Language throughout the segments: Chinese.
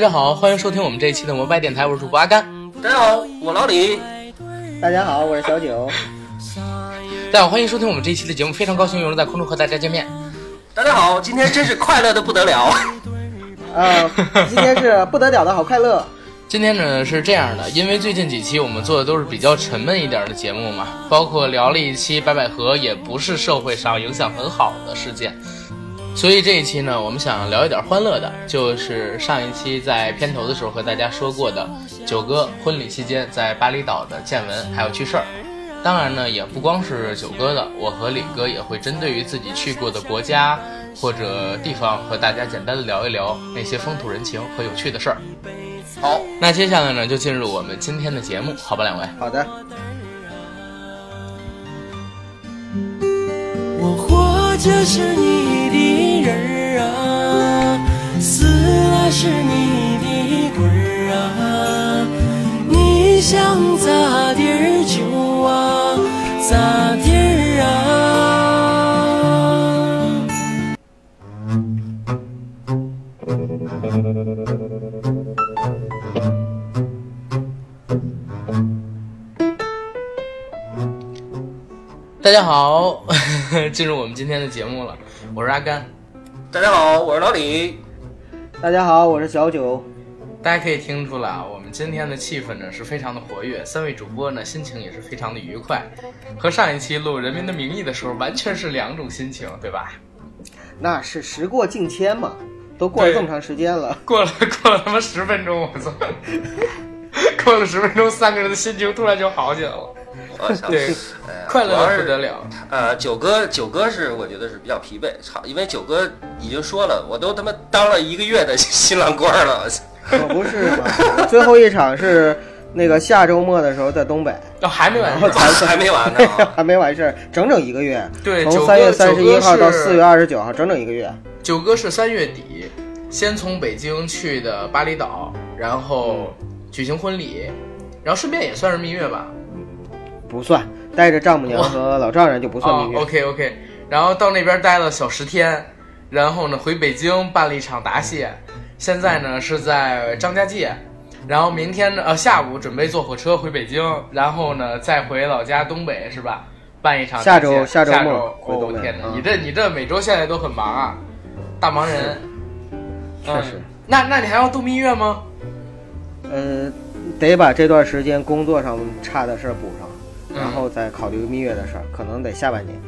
大家好，欢迎收听我们这一期的摩拜电台，我是主播阿甘。大家好，我老李。大家好，我是小九。大家好，欢迎收听我们这一期的节目，非常高兴又能在空中和大家见面。大家好，今天真是快乐的不得了。呃，今天是不得了的好快乐。今天呢是这样的，因为最近几期我们做的都是比较沉闷一点的节目嘛，包括聊了一期白百合，也不是社会上影响很好的事件，所以这一期呢，我们想聊一点欢乐的，就是上一期在片头的时候和大家说过的九哥婚礼期间在巴厘岛的见闻还有趣事儿。当然呢，也不光是九哥的，我和李哥也会针对于自己去过的国家或者地方，和大家简单的聊一聊那些风土人情和有趣的事儿。好，那接下来呢，就进入我们今天的节目，好吧，两位。好的。这是你的人儿啊，死了是你的鬼儿啊，你想咋地儿就啊咋地儿啊。大家好，进入我们今天的节目了，我是阿甘。大家好，我是老李。大家好，我是小九。大家可以听出来啊，我们今天的气氛呢是非常的活跃，三位主播呢心情也是非常的愉快，和上一期录《人民的名义》的时候完全是两种心情，对吧？那是时过境迁嘛，都过了这么长时间了。过了 过了他妈十分钟，我操！过了十分钟，三个人的心情突然就好起来了，对，哎快乐的不得了。呃，九哥，九哥是我觉得是比较疲惫，操，因为九哥已经说了，我都他妈当了一个月的 新郎官了。可不是嘛，最后一场是那个下周末的时候在东北，哦，还没完事儿，还没完呢 啊。还没完事儿，整整一个月。对，从三月哥三十一号到四月二，二十九号，整整一个月。九哥是三月底先从北京去的巴厘岛，然后举行婚礼，然后顺便也算是蜜月吧。不算，带着丈母娘和老丈人就不算哦蜜月。，OK OK，然后到那边待了小十天，然后呢回北京办了一场答谢，现在呢是在张家界，然后明天呢呃下午准备坐火车回北京，然后呢再回老家东北是吧？办一场下周下周下末回东北哦天哪，嗯你这你这每周现在都很忙啊，大忙人。确实。嗯，那那你还要度蜜月吗？呃，得把这段时间工作上差的事儿补然后再考虑蜜月的事儿，可能得下半年。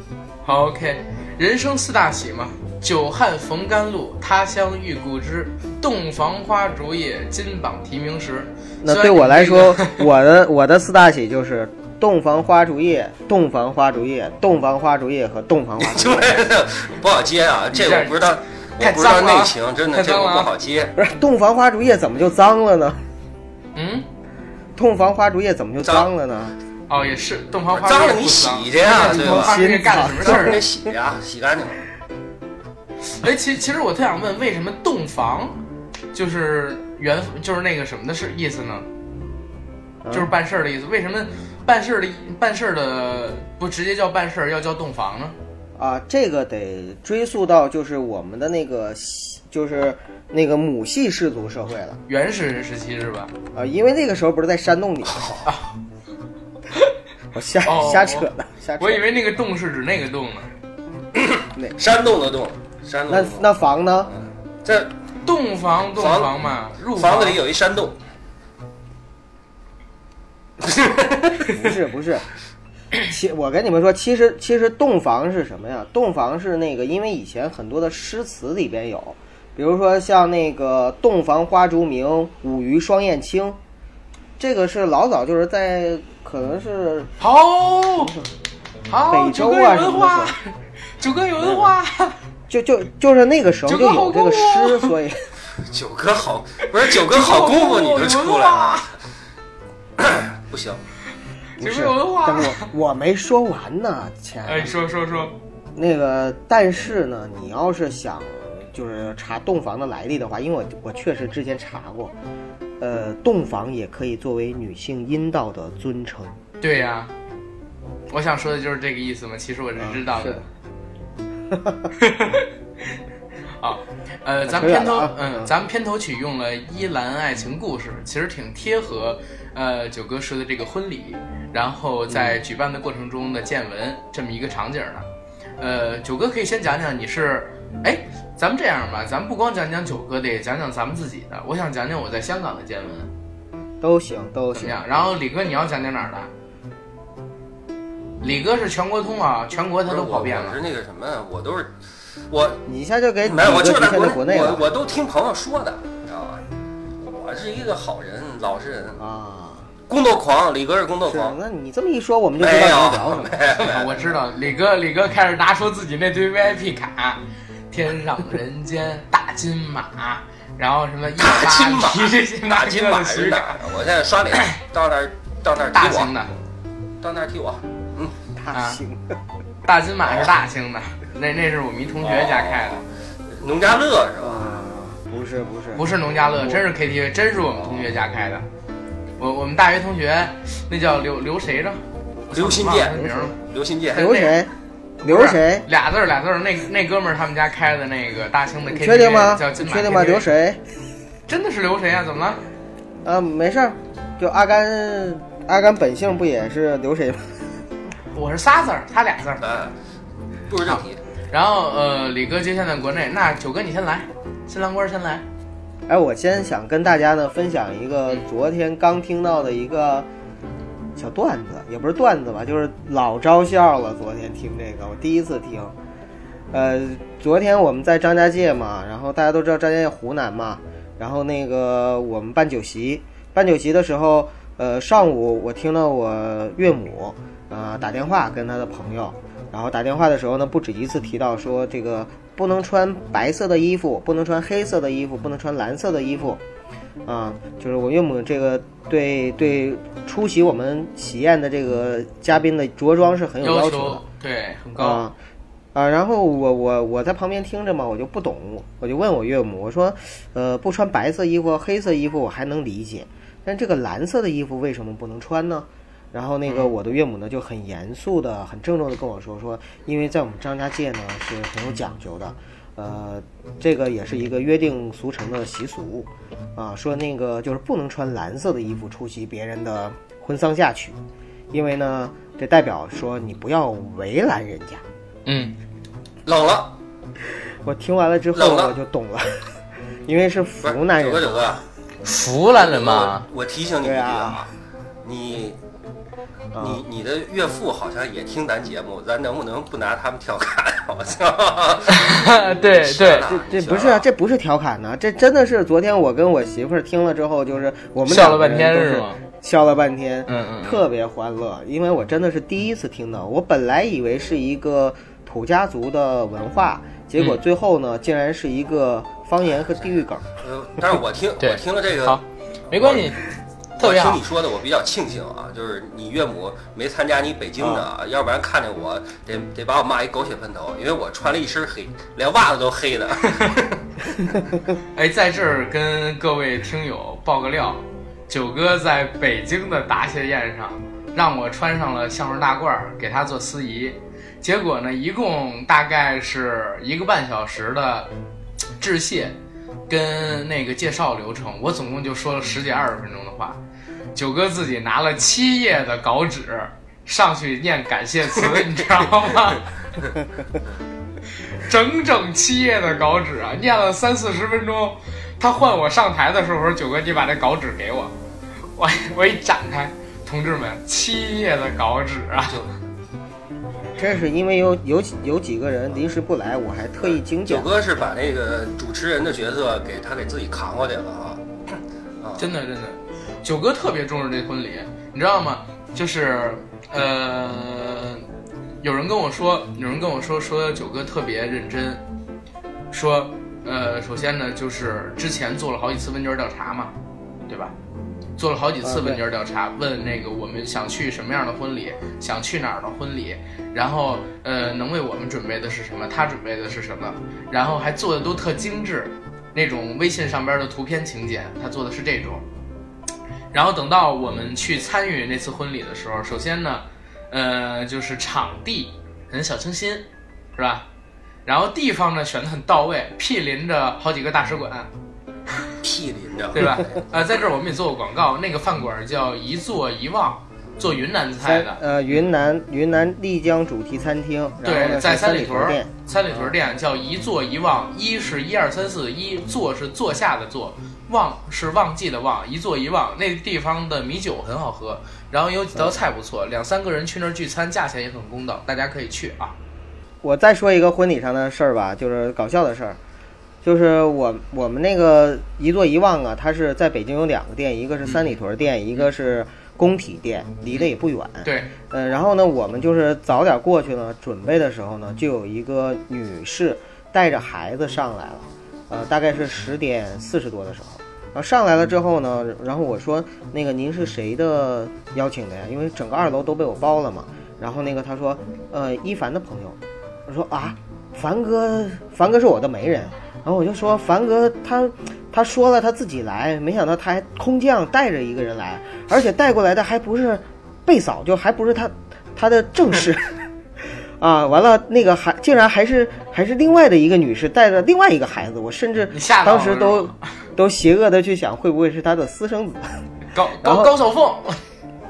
好，OK，人生四大喜嘛，久旱逢甘露，他乡遇故知，洞房花烛夜，金榜题名时。那对我来说，我的我的四大喜就是洞房花烛夜、洞房花烛夜、洞房花烛夜和洞房花烛夜。不好接啊，这我不知道，我不知道内情，真的这个不好接。不是洞房花烛夜怎么就脏了呢？嗯，洞房花烛夜怎么就脏了呢？哦，也是洞房花烛脏了你洗去呀洞对吧房花烛夜干了什么事儿啊？得洗呀，洗干净了。哎，其其实我特想问，为什么洞房就是原就是那个什么的是意思呢？就是办事儿的意思。为什么办事儿的办事儿的不直接叫办事儿，要叫洞房呢？啊，这个得追溯到就是我们的那个就是那个母系氏族社会了原始人时期是吧？啊，因为那个时候不是在山洞里吗？我瞎哦瞎扯的，瞎扯。我以为那个洞是指那个洞呢。山洞的洞，山洞那。那房呢？这洞房洞房房嘛，入房子里有一山洞。不 是不是，其我跟你们说，其实其实洞房是什么呀？洞房是那个，因为以前很多的诗词里边有，比如说像那个“洞房花烛明，五鱼双燕青”，这个是老早就是在可能是好，好，北九哥有周啊什么的文化，九哥有文化，就就就是那个时候就有这个诗，所以 九哥好，不是九哥好功夫你就出来了，不行。不是九哥有文化。但是我我没说完呢，亲爱哎，的。说说说，那个，但是呢，你要是想就是查洞房的来历的话，因为我我确实之前查过，呃，洞房也可以作为女性阴道的尊称。对呀、我想说的就是这个意思嘛。其实我是知道是的的。好，呃，咱们片头嗯，咱们片头曲用了《依兰爱情故事》，其实挺贴合，呃，九哥说的这个婚礼，然后在举办的过程中的见闻这么一个场景的。呃，九哥可以先讲讲你是，哎，咱们这样吧，咱们不光讲讲九哥的，也讲讲咱们自己的。我想讲讲我在香港的见闻，都行都行。怎么样？然后李哥你要讲讲哪儿的？李哥是全国通啊，全国他都跑遍了我是。那个什么，我都是我你一下就给没有，我就是在国内，我我都听朋友说的，你知道吧？我是一个好人，老实人，啊。工作狂，李哥是工作，狂，那你这么一说，我们就知道你要聊什么。没有没啊，我知道，李哥，李哥开始拿出自己那堆 VIP 卡，天上人间大金马，然后什么一大金马八这些，大金马的许卡，是哪儿？我现在刷脸，到那儿到那儿，大兴的，到那儿踢我，嗯，大型的，大金马是大型的，那那是我们一同学家开的，农家乐是吧？啊，不是不是不是农家乐，真是 KTV，真是我们同学家开的。我我们大学同学，那叫刘刘谁着？刘新建名。刘新建，刘谁？刘谁？俩字儿俩字儿，那那哥们儿他们家开的那个大兴的 KTV，确定吗？叫金确定吗？KTV 刘？谁？真的是刘谁啊？怎么了？啊，没事儿，就阿甘，阿甘本姓不也是刘谁吗？我是仨字儿，他俩字儿。哎，不是正题，然后呃，李哥接现在国内，那九哥你先来，新郎官先来。哎，我先想跟大家呢分享一个昨天刚听到的一个小段子，也不是段子吧，就是老招笑了。昨天听这个，我第一次听。呃，昨天我们在张家界嘛，然后大家都知道张家界湖南嘛，然后那个我们办酒席，办酒席的时候，呃，上午我听到我岳母啊、呃打电话跟她的朋友，然后打电话的时候呢，不止一次提到说这个不能穿白色的衣服，不能穿黑色的衣服，不能穿蓝色的衣服，啊，就是我岳母这个对对出席我们喜宴的这个嘉宾的着装是很有要求的求。对很高。啊啊，然后我我我在旁边听着嘛，我就不懂，我就问我岳母，我说，呃，不穿白色衣服、黑色衣服我还能理解，但这个蓝色的衣服为什么不能穿呢？然后那个我的岳母呢就很严肃的、很郑重的跟我说说，因为在我们张家界呢是很有讲究的，呃，这个也是一个约定俗成的习俗，啊，说那个就是不能穿蓝色的衣服出席别人的婚丧嫁娶，因为呢，这代表说你不要为难人家。嗯，冷了，我听完了之后我就懂了，因为是湖南人九哥九哥，湖南人嘛，我我提醒你一句啊啊，你啊你你的岳父好像也听咱节目，咱能不能不拿他们调侃？好像对 对，啊这这不是啊，这不是调侃呢，这真的是昨天我跟我媳妇儿听了之后，就是我们笑了半天是吗？笑了半天，嗯嗯嗯特别欢乐，因为我真的是第一次听到，我本来以为是一个土家族的文化，结果嗯最后呢，竟然是一个方言和地域梗。呃，但是我听我听了这个，好，没关系，特别好我听你。说的，我比较庆幸啊，就是你岳母没参加你北京的，啊，要不然看见我得得把我骂一狗血喷头，因为我穿了一身黑，连袜子都黑的。哎，在这儿跟各位听友爆个料，九哥在北京的答谢宴上，让我穿上了相声大褂儿给他做司仪，结果呢，一共大概是一个半小时的致谢跟那个介绍流程，我总共就说了十几二十分钟的话，九哥自己拿了七页的稿纸上去念感谢词，你知道吗？整整七页的稿纸啊，念了三四十分钟。他换我上台的时候，说九哥，你把这稿纸给我。我我一展开，同志们，七页的稿纸啊！就这是因为有有几有几个人临时不来，我还特意精九讲。哥是把那个主持人的角色给他给自己扛过去了啊。啊，真的真的，九哥特别重视这婚礼，你知道吗？就是呃，有人跟我说，有人跟我说说九哥特别认真，说呃，首先呢，就是之前做了好几次问卷调查嘛，对吧？做了好几次问卷调查，问那个我们想去什么样的婚礼，想去哪儿的婚礼，然后呃，能为我们准备的是什么，他准备的是什么，然后还做的都特精致，那种微信上边的图片请柬，他做的是这种。然后等到我们去参与那次婚礼的时候，首先呢，呃，就是场地很小清新，是吧？然后地方呢选的很到位，毗邻着好几个大使馆，毗邻着，对吧？呃，在这儿我们也做过广告，那个饭馆叫一坐一望，做云南菜的。呃云南云南丽江主题餐厅，对，在三里屯儿店，三里屯儿店叫一坐一望，一是一二三四一，坐是坐下的坐，忘是忘记的忘，一坐一忘。那地方的米酒很好喝，然后有几道菜不错，两三个人去那儿聚餐，价钱也很公道，大家可以去啊。我再说一个婚礼上的事儿吧，就是搞笑的事儿，就是我我们那个一坐一忘啊，它是在北京有两个店，一个是三里屯店，一个是工体店，离得也不远。对，呃，然后呢，我们就是早点过去呢，准备的时候呢，就有一个女士带着孩子上来了，呃，大概是十点四十多的时候。然后上来了之后呢，然后我说那个您是谁的邀请的呀？因为整个二楼都被我包了嘛。然后那个他说，呃，一凡的朋友。我说啊，凡哥，凡哥是我的媒人。然后我就说，凡哥他他说了他自己来，没想到他还空降带着一个人来，而且带过来的还不是贝嫂，就还不是他他的正室。啊，完了，那个还竟然还是还是另外的一个女士带着另外一个孩子，我甚至当时都吗都邪恶的去想，会不会是他的私生子？高 高高小凤，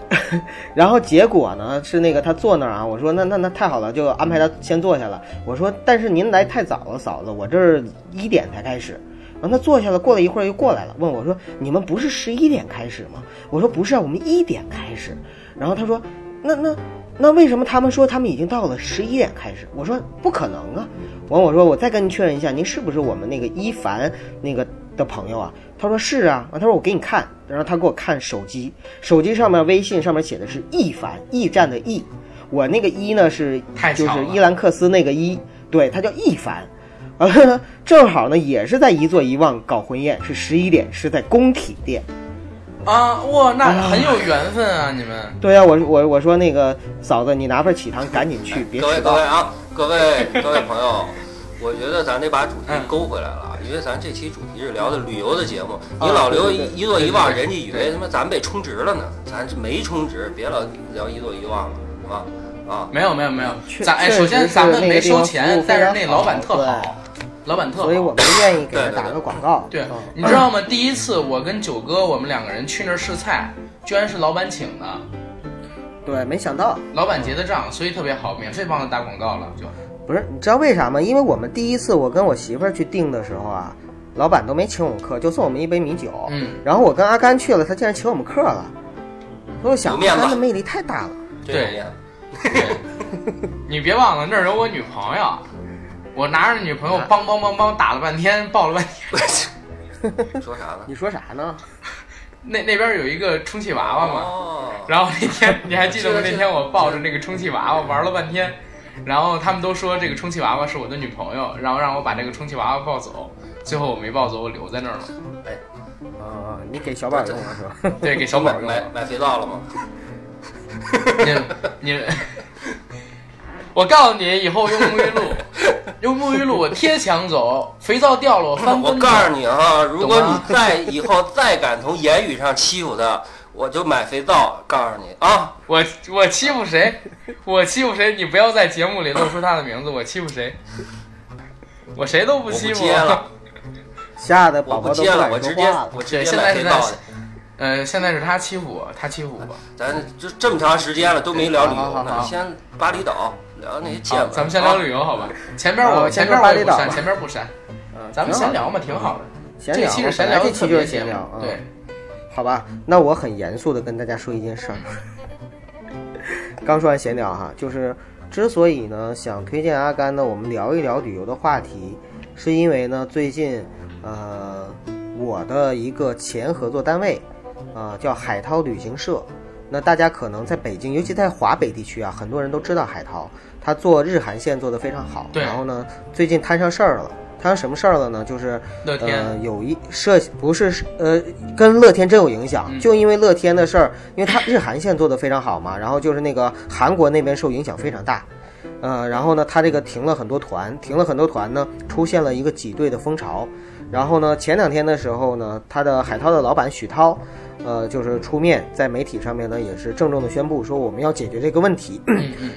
然后结果呢是那个他坐那儿啊，我说那那那太好了，就安排他先坐下了。我说但是您来太早了，嫂子，我这儿一点才开始。然后他坐下了，过了一会儿又过来了，问我说你们不是十一点开始吗？我说不是啊，我们一点开始。然后他说那那那为什么他们说他们已经到了十一点开始？我说不可能啊。完我说我再跟您确认一下，您是不是我们那个一凡那个的朋友啊？他说是啊。完他说我给你看，然后他给我看手机，手机上面微信上面写的是易凡，驿站的驿，我那个一呢是就是伊兰克斯那个一，对，他叫易凡。啊，正好呢，也是在一座一望搞婚宴，是十一点，是在工体店。啊，哇，那很有缘分啊，你们。对啊、我我我说那个嫂子，你拿份喜糖赶紧去，别各位迟到。各位啊，各位各位朋友，我觉得咱得把主题嗯。勾回来了，因为咱这期主题是聊的旅游的节目，啊你老留对对一一坐一望，对对对人家以为他妈咱被充值了呢，咱这没充值，别老聊一坐一望了，是吧？啊，没有没有没有，咱哎，首先咱们没收钱，但是那老板特好好，老板特好。所以我们愿意给他打个广告。对嗯，你知道吗？第一次我跟九哥我们两个人去那儿试菜，居然是老板请的，对，没想到，老板结的账，所以特别好，免费帮他打广告了，就不是你知道为啥吗？因为我们第一次我跟我媳妇儿去订的时候啊，老板都没请我们客，就送我们一杯米酒。嗯，然后我跟阿甘去了，他竟然请我们客了。所以我想，有面子阿甘的魅力太大了。对你别忘了那儿有我女朋友，我拿着女朋友梆梆梆梆打了半天，抱了半天。说啥呢？你说啥呢？那那边有一个充气娃娃嘛，哦，然后那天你还记得吗？那天我抱着那个充气娃娃玩了半天，然后他们都说这个充气娃娃是我的女朋友，然后让我把这个充气娃娃抱走，最后我没抱走，我留在那儿了。啊，你给小宝用了是吧？对，给小宝用了。买买肥皂了吗？你你，我告诉你，以后用沐浴露，用沐浴露我贴墙走，肥皂掉了我翻跟头。我告诉你啊，如果你再以后再敢从言语上欺负他，我就买肥皂。告诉你啊，我我欺负谁？我欺负谁？你不要在节目里露出他的名字，我欺负谁？我谁都不欺负。了，吓得我宝不接了，宝都敢我直接说话了。我直接现在是在买肥皂去。，呃，现在是他欺负我，他欺负我。咱就这么长时间了都没聊旅游呢，先巴厘岛聊那些见好，闻。咱们先聊旅游好吧？前边我前边说巴厘岛吧我也不删，前边不删，嗯咱们闲聊嘛，挺好的。闲聊，这期是闲聊的这期就是特别闲聊啊。对，好吧，那我很严肃的跟大家说一件事儿。刚说完闲聊哈，就是之所以呢想推荐阿甘呢，我们聊一聊旅游的话题，是因为呢最近呃我的一个前合作单位啊、呃叫海涛旅行社。那大家可能在北京，尤其在华北地区啊，很多人都知道海涛，他做日韩线做得非常好。对然后呢，最近摊上事儿了，摊上什么事儿了呢？就是乐天。呃，有一涉不是呃，跟乐天真有影响，嗯。就因为乐天的事儿，因为它日韩线做的非常好嘛，然后就是那个韩国那边受影响非常大，呃，然后呢，它这个停了很多团，停了很多团呢，出现了一个挤兑的风潮，然后呢，前两天的时候呢，他的海涛的老板许涛，呃，就是出面在媒体上面呢，也是郑重的宣布说我们要解决这个问题。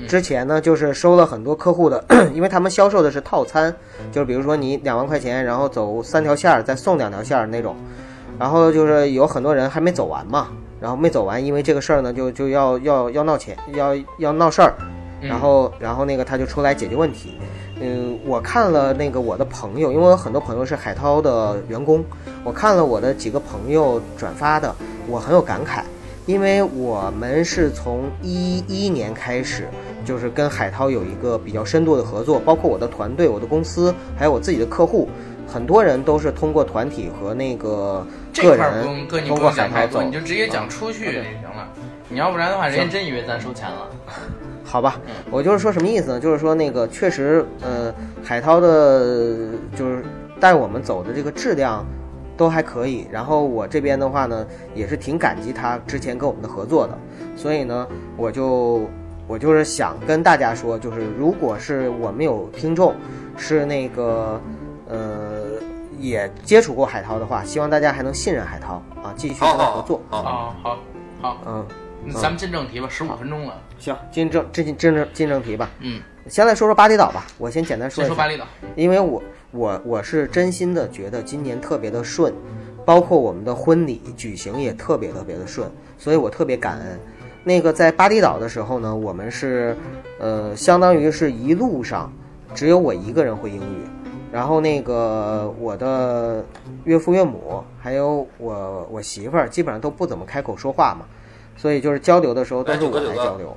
之前呢，就是收了很多客户的，因为他们销售的是套餐，就是比如说你两万块钱，然后走三条线儿，再送两条线儿那种，然后就是有很多人还没走完嘛，然后没走完，因为这个事儿呢，就就要要要闹钱，要要闹事儿，嗯然后然后那个他就出来解决问题。嗯，我看了那个我的朋友，因为我有很多朋友是海涛的员工，我看了我的几个朋友转发的，我很有感慨，因为我们是从一一年开始，就是跟海涛有一个比较深度的合作，包括我的团队、我的公司，还有我自己的客户，很多人都是通过团体和那个这个人通过海涛走你。就直接讲出去就行了。你要不然的话，人家真以为咱收钱了。好吧，我就是说什么意思呢？就是说那个确实，呃，海涛的，就是带我们走的这个质量都还可以。然后我这边的话呢，也是挺感激他之前跟我们的合作的。所以呢，我就我就是想跟大家说，就是如果是我们有听众是那个呃也接触过海涛的话，希望大家还能信任海涛啊，继续跟他合作。好，好哦，好，好，嗯，那咱们进正题吧，十五分钟了。行，进正进进正进正题吧。嗯，先来说说巴厘岛吧，我先简单说一下，先说巴厘岛。因为我我我是真心的觉得今年特别的顺，包括我们的婚礼举行也特别特别的顺，所以我特别感恩。那个在巴厘岛的时候呢，我们是呃相当于是一路上只有我一个人会英语，然后那个我的岳父岳母还有我我媳妇儿基本上都不怎么开口说话嘛，所以就是交流的时候都是我来交流。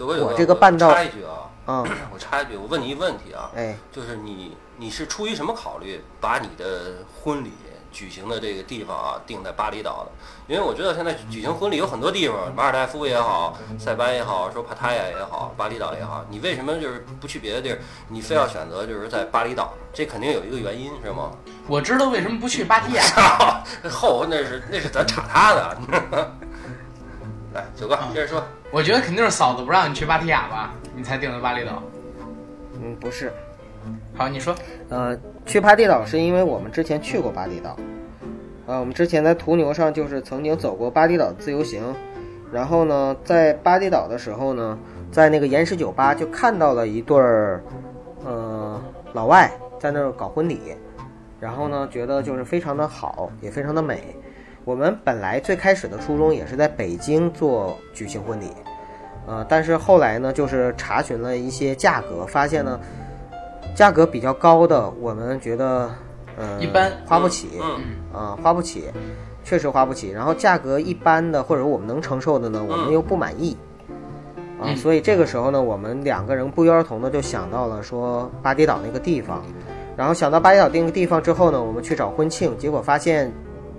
我这个半道插一句啊，嗯、我插一句，我问你一个问题啊，哎，就是你你是出于什么考虑把你的婚礼举行的这个地方啊定在巴厘岛的？因为我知道现在举行婚礼有很多地方，马尔代夫也好，塞班也好，说帕塔亚也好，巴厘岛也好，你为什么就是不去别的地儿？你非要选择就是在巴厘岛？这肯定有一个原因是吗？我知道为什么不去芭提雅。后那是那是咱查他的。来，九哥接着说。我觉得肯定是嫂子不让你去芭提雅吧，你才定的巴厘岛。嗯，不是，好，你说。呃，去巴厘岛是因为我们之前去过巴厘岛，呃，我们之前在途牛上就是曾经走过巴厘岛自由行，然后呢，在巴厘岛的时候呢，在那个岩石酒吧就看到了一对儿，呃，老外在那儿搞婚礼，然后呢，觉得就是非常的好，也非常的美。我们本来最开始的初衷也是在北京做举行婚礼，呃，但是后来呢，就是查询了一些价格，发现呢，价格比较高的，我们觉得，呃，一般。花不起，嗯啊、花不起，确实花不起。然后价格一般的或者我们能承受的呢，我们又不满意，啊、嗯。所以这个时候呢，我们两个人不约而同的就想到了说巴厘岛那个地方，然后想到巴厘岛那个地方之后呢，我们去找婚庆，结果发现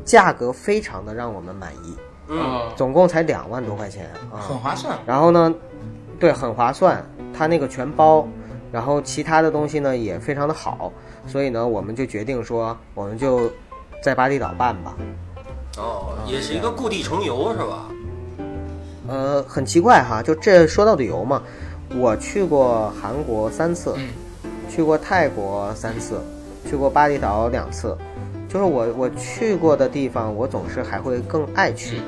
价格非常的让我们满意，嗯，哦，总共才两万多块钱啊，很划算。然后呢，对，很划算，它那个全包，然后其他的东西呢也非常的好，所以呢，我们就决定说，我们就在巴厘岛办吧。哦，也是一个故地重游是吧？呃，很奇怪哈，就这说到旅游嘛，我去过韩国三次，嗯去过泰国三次，去过巴厘岛两次，就是我我去过的地方，我总是还会更爱去。啊、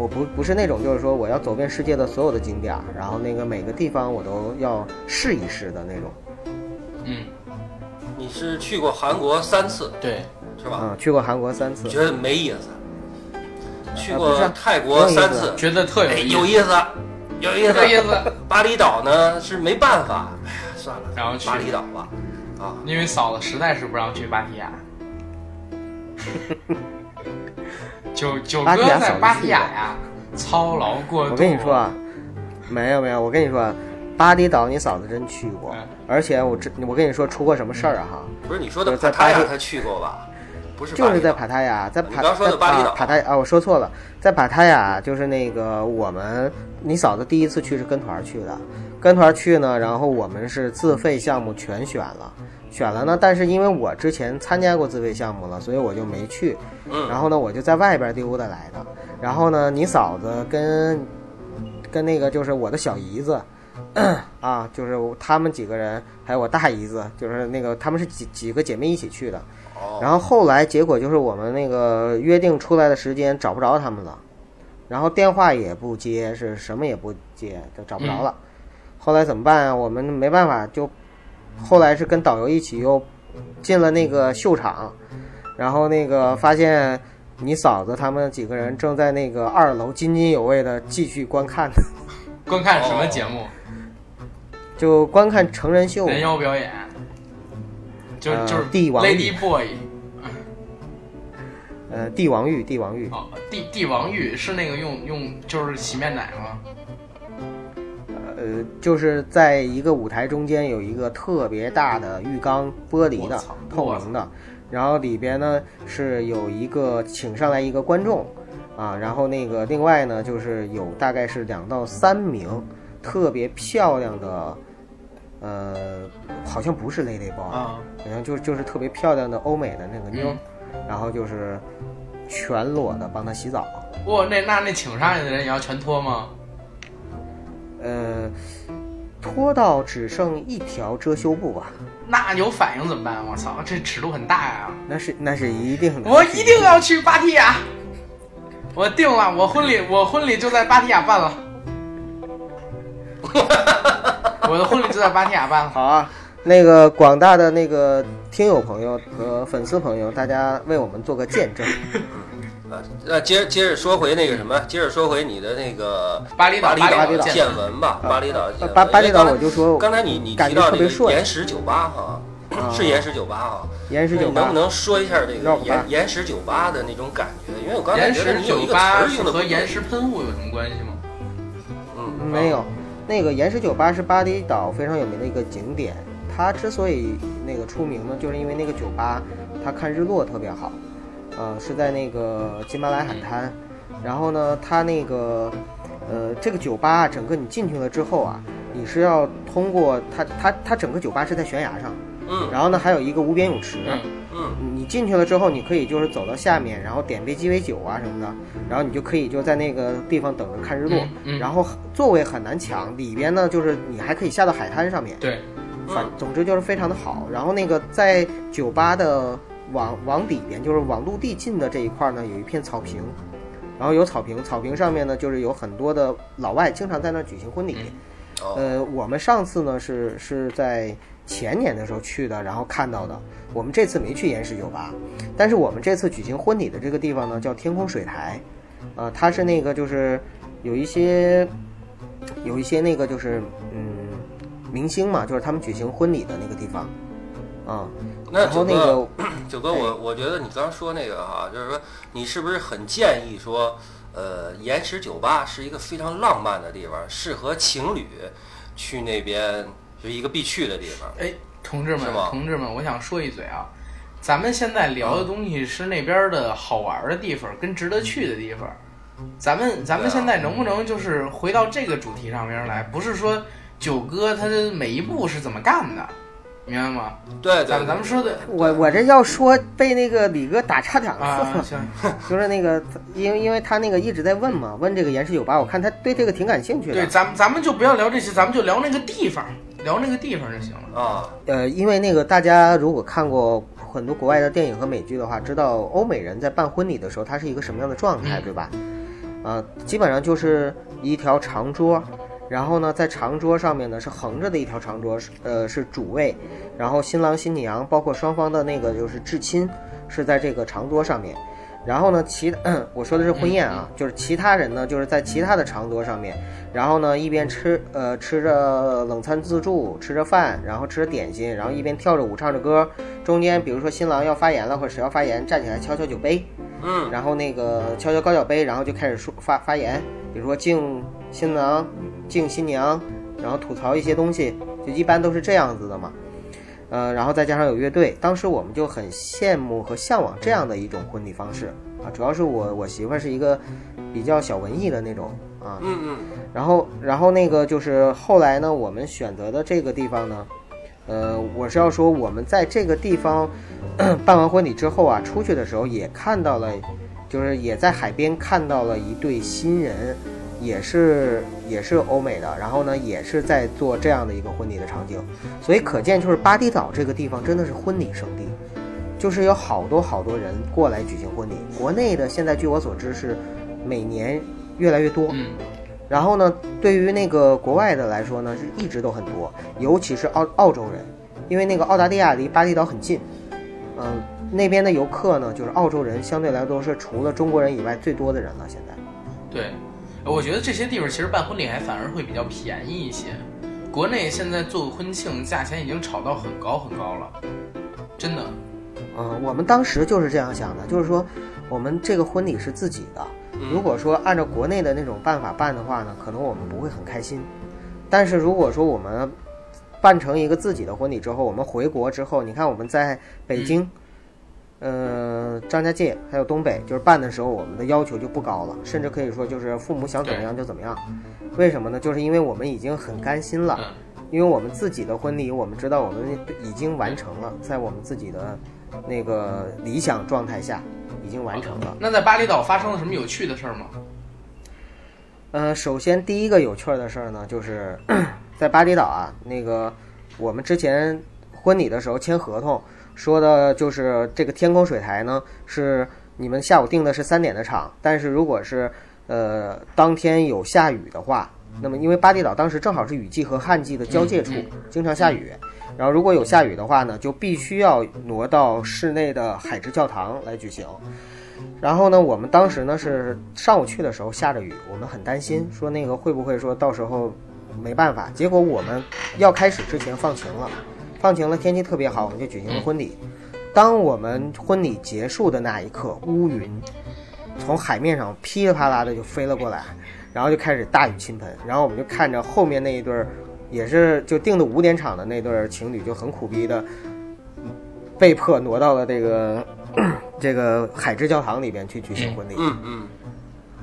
我不不是那种就是说我要走遍世界的所有的景点，然后那个每个地方我都要试一试的那种。嗯，你是去过韩国三次对，是吧？啊、去过韩国三次，觉得没意思？去过泰国三次，觉得特有哎，意有意思，有意思。有意思。巴厘岛呢是没办法，哎呀，算了，然后去巴厘岛吧。啊，因为嫂子实在是不让去芭提雅。九九哥芭提雅在芭提嫂子去雅呀，操劳过度。我跟你说啊，没有没有，我跟你说啊，巴厘岛你嫂子真去过嗯，而且我这我跟你说出过什么事儿啊哈，不是你说的就是在帕塔亚巴厘他去过吧？不是就是在帕塔亚，在帕你刚说的在巴厘岛帕塔啊，我说错了，在帕塔亚就是那个我们你嫂子第一次去是跟团去的，跟团去呢，然后我们是自费项目全选了。选了呢，但是因为我之前参加过自费项目了，所以我就没去。嗯，然后呢，我就在外边溜达来的。然后呢，你嫂子跟跟那个就是我的小姨子，啊，就是他们几个人，还有我大姨子，就是那个他们是几几个姐妹一起去的。哦，然后后来结果就是我们那个约定出来的时间找不着他们了，然后电话也不接，是什么也不接，就找不着了。后来怎么办啊？我们没办法，就后来是跟导游一起又进了那个秀场，然后那个发现你嫂子他们几个人正在那个二楼津津有味的继续观看，观看什么节目？就观看成人秀。人妖表演，就呃就是帝王 Lady Boy 呃，帝王玉，帝王玉，哦，帝帝王浴是那个用用就是洗面奶吗？呃，就是在一个舞台中间有一个特别大的浴缸，玻璃的，透明的，然后里边呢是有一个请上来一个观众，啊，然后那个另外呢就是有大概是两到三名特别漂亮的，呃，好像不是 Lady Boy，、啊，好像就就是特别漂亮的欧美的那个妞儿，然后就是全裸的帮她洗澡，哇，那那那请上来的人也要全脱吗？呃，拖到只剩一条遮羞布吧。那有反应怎么办？我操，这尺度很大呀！那是那是一定的。我一定要去芭提雅，我定了，我婚礼我婚礼就在芭提雅办了，我的婚礼就在芭提雅办了。好啊。那个广大的那个听友朋友和粉丝朋友，大家为我们做个见证。啊，那接接着说回那个什么，接着说回你的那个巴厘岛巴厘岛见闻吧，巴厘岛见闻。巴巴厘岛我就说刚才你你感提到这个觉特别顺岩石酒吧哈，啊是岩石酒吧哈。岩石酒吧你能不能说一下这个岩岩石酒吧的那种感觉？因为我刚才觉得你有一个词儿用的和岩石喷雾有什么关系吗？嗯没有，那个岩石酒吧是巴厘岛非常有名的一个景点。它之所以那个出名呢，就是因为那个酒吧它看日落特别好，呃，是在那个金马莱海滩。然后呢，它那个呃这个酒吧整个你进去了之后啊，你是要通过它它它整个酒吧是在悬崖上，嗯然后呢还有一个无边泳池。嗯嗯你进去了之后，你可以就是走到下面，然后点杯鸡尾酒啊什么的，然后你就可以就在那个地方等着看日落。嗯嗯然后座位很难抢，里边呢就是你还可以下到海滩上面，对，反总之就是非常的好。然后那个在酒吧的往往里边，就是往陆地进的这一块呢，有一片草坪，然后有草坪，草坪上面呢就是有很多的老外经常在那儿举行婚礼。哦呃，我们上次呢是是在前年的时候去的，然后看到的。我们这次没去岩石酒吧，但是我们这次举行婚礼的这个地方呢叫天空水台，呃，它是那个就是有一些有一些那个就是嗯明星嘛，就是他们举行婚礼的那个地方，啊、那然后那九哥个九哥，我我觉得你刚刚说那个哈，就是说你是不是很建议说，呃，岩石酒吧是一个非常浪漫的地方，适合情侣去那边是一个必去的地方。哎，同志们，同志们，我想说一嘴啊，咱们现在聊的东西是那边的好玩的地方跟值得去的地方。咱们咱们现在能不能就是回到这个主题上面来？不是说九哥他的每一步是怎么干的，明白吗？对对，咱们咱们说的我我这要说被那个李哥打岔两次啊，了。行，就是那个，因为因为他那个一直在问嘛，问这个岩石酒吧，我看他对这个挺感兴趣的。对，咱们咱们就不要聊这些，咱们就聊那个地方，聊那个地方就行了。啊，呃，因为那个大家如果看过很多国外的电影和美剧的话，知道欧美人在办婚礼的时候，他是一个什么样的状态，嗯对吧？呃，基本上就是一条长桌，然后呢，在长桌上面呢是横着的一条长桌，是呃是主位，然后新郎新娘包括双方的那个就是至亲是在这个长桌上面。然后呢，其我说的是婚宴啊，就是其他人呢，就是在其他的长桌上面，然后呢一边吃呃吃着冷餐自助，吃着饭，然后吃着点心，然后一边跳着舞唱着歌，中间比如说新郎要发言了或者谁要发言，站起来敲敲酒杯，嗯，然后那个敲敲高脚杯，然后就开始说发发言，比如说敬新郎、敬新娘，然后吐槽一些东西，就一般都是这样子的嘛。呃，然后再加上有乐队，当时我们就很羡慕和向往这样的一种婚礼方式啊。主要是我我媳妇儿是一个比较小文艺的那种啊，嗯嗯，然后，然后那个就是后来呢，我们选择的这个地方呢，呃，我是要说我们在这个地方 办完婚礼之后啊，出去的时候也看到了，就是也在海边看到了一对新人，也是也是欧美的，然后呢也是在做这样的一个婚礼的场景，所以可见就是巴厘岛这个地方真的是婚礼圣地，就是有好多好多人过来举行婚礼。国内的现在据我所知是每年越来越多，嗯，然后呢，对于那个国外的来说呢，是一直都很多，尤其是澳澳洲人，因为那个澳大利亚离巴厘岛很近，嗯、那边的游客呢，就是澳洲人，相对来说是除了中国人以外最多的人了。现在，对，我觉得这些地方其实办婚礼还反而会比较便宜一些。国内现在做婚庆价钱已经炒到很高很高了，真的。嗯、我们当时就是这样想的，就是说，我们这个婚礼是自己的，如果说按照国内的那种办法办的话呢，可能我们不会很开心。但是如果说我们办成一个自己的婚礼之后，我们回国之后，你看我们在北京，呃，张家界还有东北，就是办的时候，我们的要求就不高了，甚至可以说就是父母想怎么样就怎么样。为什么呢？就是因为我们已经很甘心了，嗯，因为我们自己的婚礼，我们知道我们已经完成了，在我们自己的那个理想状态下已经完成了。那在巴厘岛发生了什么有趣的事儿吗？呃，首先第一个有趣儿的事儿呢，就是 在巴厘岛啊，那个我们之前婚礼的时候签合同说的就是这个天空水台呢是你们下午定的是三点的场，但是如果是呃当天有下雨的话，那么因为巴厘岛当时正好是雨季和旱季的交界处，经常下雨，然后如果有下雨的话呢，就必须要挪到室内的海之教堂来举行。然后呢，我们当时呢是上午去的时候下着雨，我们很担心，说那个会不会说到时候没办法。结果我们要开始之前放晴了，放晴了，天气特别好，我们就举行了婚礼。当我们婚礼结束的那一刻，乌云从海面上噼里啪啦的就飞了过来，然后就开始大雨倾盆，然后我们就看着后面那一对儿，也是就定的五点场的那对儿情侣就很苦逼的，被迫挪到了这个 这个海之教堂里边去举行婚礼。嗯嗯，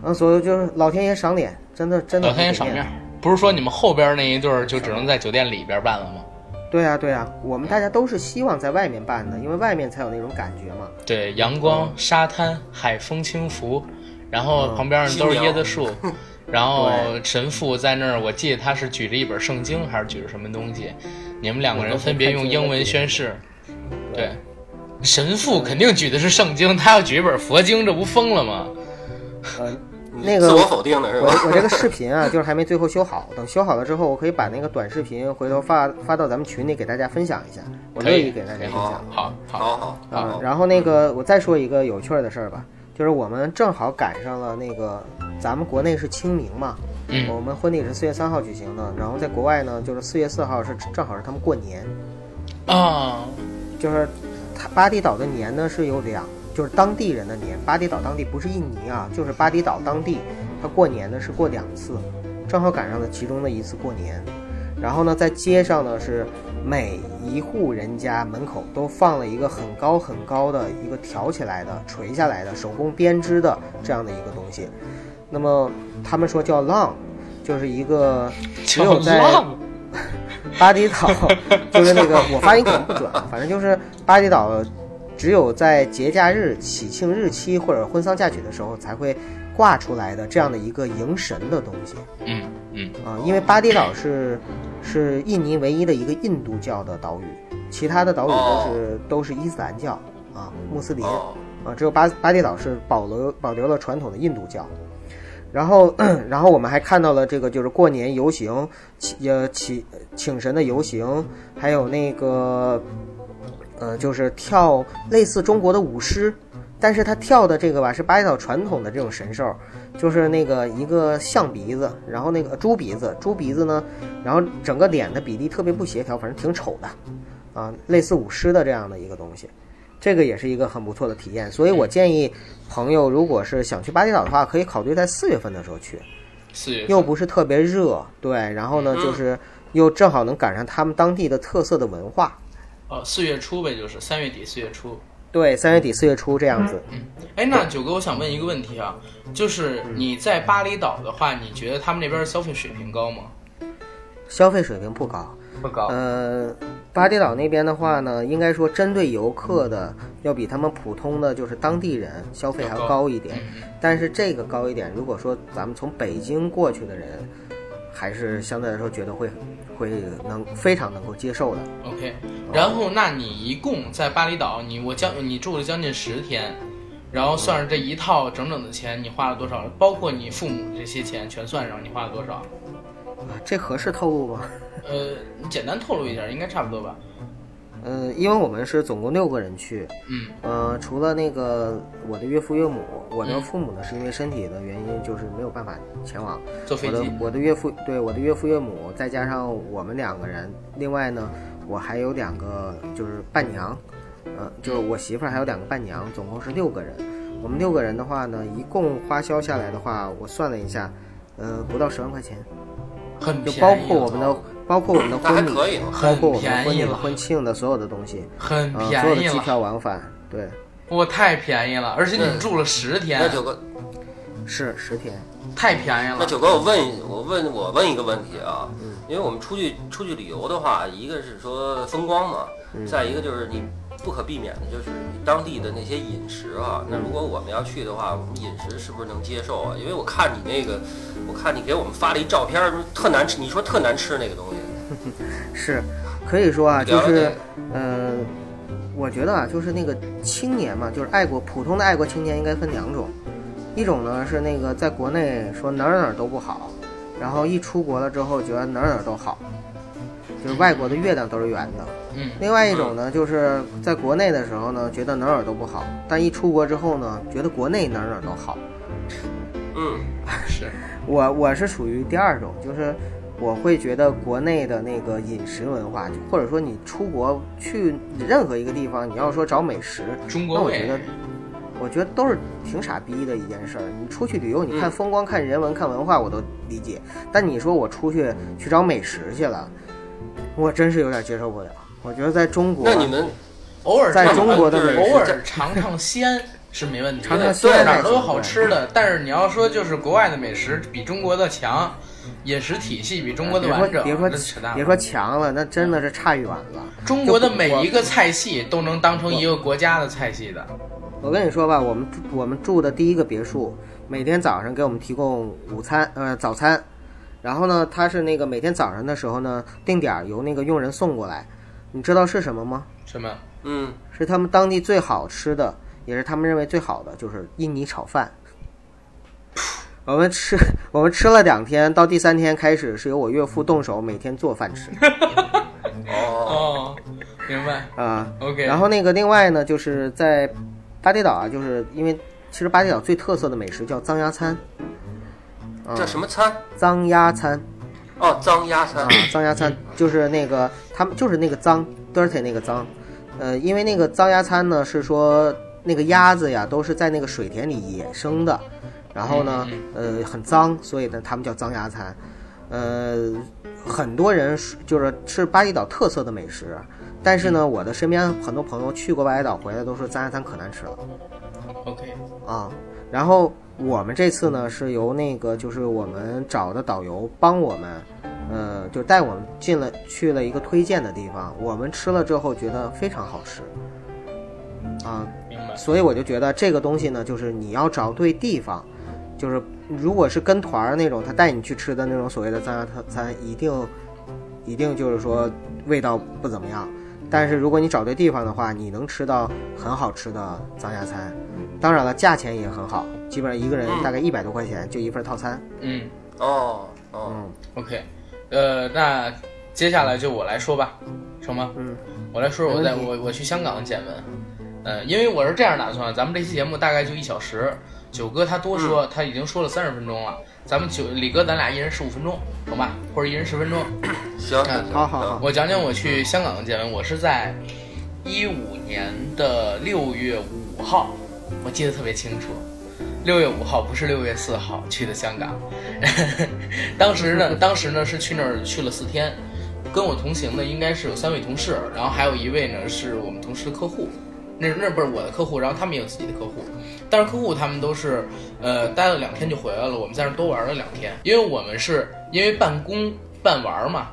啊，所以就是老天爷赏脸，真的真的老天爷赏面，不是说你们后边那一对儿就只能在酒店里边办了吗？对啊对啊，我们大家都是希望在外面办的，因为外面才有那种感觉嘛。对，阳光、沙滩、海风轻拂，然后旁边都是椰子树，然后神父在那儿，我记得他是举着一本圣经还是举着什么东西，你们两个人分别用英文宣誓。对，神父肯定举的是圣经，他要举一本佛经，这不疯了吗？那个自我否定的是我吧？我这个视频啊，就是还没最后修好，等修好了之后，我可以把那个短视频回头发发到咱们群里给大家分享一下，我乐意给大家分享。好好，好好啊，，然后那个我再说一个有趣儿的事儿吧，就是我们正好赶上了那个咱们国内是清明嘛，嗯我们婚礼是四月三号举行的，然后在国外呢，就是四月四号是正好是他们过年，啊，就是他巴厘岛的年呢是有两，就是当地人的年，巴厘岛当地不是印尼啊，就是巴厘岛当地，他过年呢是过两次，正好赶上了其中的一次过年。然后呢，在街上呢是每一户人家门口都放了一个很高很高的一个挑起来的、垂下来的手工编织的这样的一个东西。那么他们说叫浪，就是一个只有在巴厘岛，就是那个我发音可能不准啊，反正就是巴厘岛，只有在节假日、喜庆日期或者婚丧嫁娶的时候才会挂出来的这样的一个迎神的东西嗯嗯啊。因为巴厘岛是是印尼唯一的一个印度教的岛屿，其他的岛屿都是、都是伊斯兰教啊，穆斯林。哦，啊，只有巴巴厘岛是保留保留了传统的印度教。然后，然后我们还看到了这个就是过年游行，请呃请请神的游行，还有那个呃就是跳类似中国的舞狮，但是他跳的这个吧是巴厘岛传统的这种神兽，就是那个一个象鼻子，然后那个猪鼻子，猪鼻子呢，然后整个脸的比例特别不协调，反正挺丑的，啊，类似舞狮的这样的一个东西。这个也是一个很不错的体验，所以我建议朋友，如果是想去巴厘岛的话，可以考虑在四月份的时候去，四月又不是特别热，对，然后呢，嗯。就是又正好能赶上他们当地的特色的文化，哦，四月初呗，就是三月底四月初。对，三月底四月初这样子。嗯哎，那九哥，我想问一个问题啊，就是你在巴厘岛的话，你觉得他们那边消费水平高吗？消费水平不高，不高。呃，巴厘岛那边的话呢，应该说针对游客的要比他们普通的就是当地人消费还要高一点。嗯但是这个高一点，如果说咱们从北京过去的人，还是相对来说觉得会会能非常能够接受的。OK，然后那你一共在巴厘岛，你我将你住了将近十天，然后算上这一套整整的钱，你花了多少？包括你父母这些钱全算上，你花了多少？啊，这合适透露吗？呃，你简单透露一下，应该差不多吧？呃，因为我们是总共六个人去，嗯呃，除了那个我的岳父岳母，我的嗯父母呢是因为身体的原因，就是没有办法前往。我的坐飞机。我的岳父对我的岳父岳母，再加上我们两个人，另外呢，我还有两个就是伴娘，呃，就是我媳妇儿还有两个伴娘，总共是六个人。我们六个人的话呢，一共花销下来的话，我算了一下，呃，不到十万块钱，就很便宜包括我们的包括我们的婚礼，可以嘛。包括我们婚礼、很便宜了婚庆的所有的东西，很呃，所有的机便宜了，票往返，对，哇，太便宜了！而且你们住了十天那，九哥，是十天。太便宜了。那九哥，我问我问我问一个问题啊，因为我们出去出去旅游的话，一个是说风光嘛，再一个就是你不可避免的就是当地的那些饮食啊。那如果我们要去的话，我们饮食是不是能接受啊？因为我看你那个，我看你给我们发了一照片儿，特难吃，你说特难吃那个东西。是，可以说啊，就是聊聊这个，呃，我觉得啊，就是那个青年嘛，就是爱国普通的爱国青年应该分两种，一种呢是那个在国内说哪儿哪儿都不好，然后一出国了之后觉得哪儿哪儿都好，就是外国的月亮都是圆的。嗯，另外一种呢，就是在国内的时候呢，觉得哪儿哪儿都不好，但一出国之后呢，觉得国内哪儿哪儿都好。嗯，是，我我是属于第二种，就是我会觉得国内的那个饮食文化，或者说你出国去任何一个地方，你要说找美食，中国那我觉得，我觉得都是挺傻逼的一件事儿。你出去旅游，你看嗯风光、看人文、看文化，我都理解，但你说我出去去找美食去了，我真是有点接受不了。我觉得在中国，那你们偶尔在中国的美食偶尔尝尝 鲜是没问题的，尝尝鲜哪儿都有好吃的。但是你要说就是国外的美食比中国的强，饮食体系比中国的完整，别说扯淡。别说强了，那真的是差远了。中国的每一个菜系都能当成一个国家的菜系的。我跟你说吧，我们住我们住的第一个别墅，每天早上给我们提供午餐，呃，早餐。然后呢，他是那个每天早上的时候呢，定点儿由那个佣人送过来。你知道是什么吗？什么？嗯，是他们当地最好吃的，也是他们认为最好的，就是印尼炒饭。我们吃，我们吃了两天，到第三天开始是由我岳父动手每天做饭吃哦，哦，明白。啊。OK。然后那个另外呢，就是在巴厘岛啊，就是因为其实巴厘岛最特色的美食叫脏鸭餐。啊这什么餐？脏鸭餐哦，脏鸭餐啊。，脏鸭餐就是那个他们就是那个脏 dirty 那个脏，呃，因为那个脏鸭餐呢是说那个鸭子呀都是在那个水田里野生的，然后呢呃很脏，所以呢他们叫脏鸭餐，呃，很多人是就是吃巴厘岛特色的美食，但是呢我的身边很多朋友去过巴厘岛回来都说脏鸭餐可难吃了。OK。啊，然后我们这次呢是由那个就是我们找的导游帮我们，呃，就带我们进了去了一个推荐的地方，我们吃了之后觉得非常好吃，啊，明白。所以我就觉得这个东西呢，就是你要找对地方，就是如果是跟团儿那种，他带你去吃的那种所谓的脏鸭餐，一定一定就是说味道不怎么样。但是如果你找对地方的话，你能吃到很好吃的藏家餐，当然了，价钱也很好，基本上一个人大概一百多块钱就一份套餐。嗯。哦哦，嗯，OK。呃，那接下来就我来说吧，成吗？嗯，我来说说我在我我去香港的见闻。呃，因为我是这样打算，咱们这期节目大概就一小时，九哥他多说，他已经说了三十分钟了，咱们九李哥咱俩一人十五分钟，好吧？或者一人十分钟。行行行，好好好我讲讲我去香港的见闻。我是在一五年的六月五号，我记得特别清楚。六月五号不是六月四号去的香港，当时呢，当时呢是去那儿去了四天，跟我同行的应该是有三位同事，然后还有一位呢是我们同事的客户，那那不是我的客户，然后他们也有自己的客户，但是客户他们都是呃待了两天就回来了，我们在那儿多玩了两天，因为我们是因为办公办玩嘛，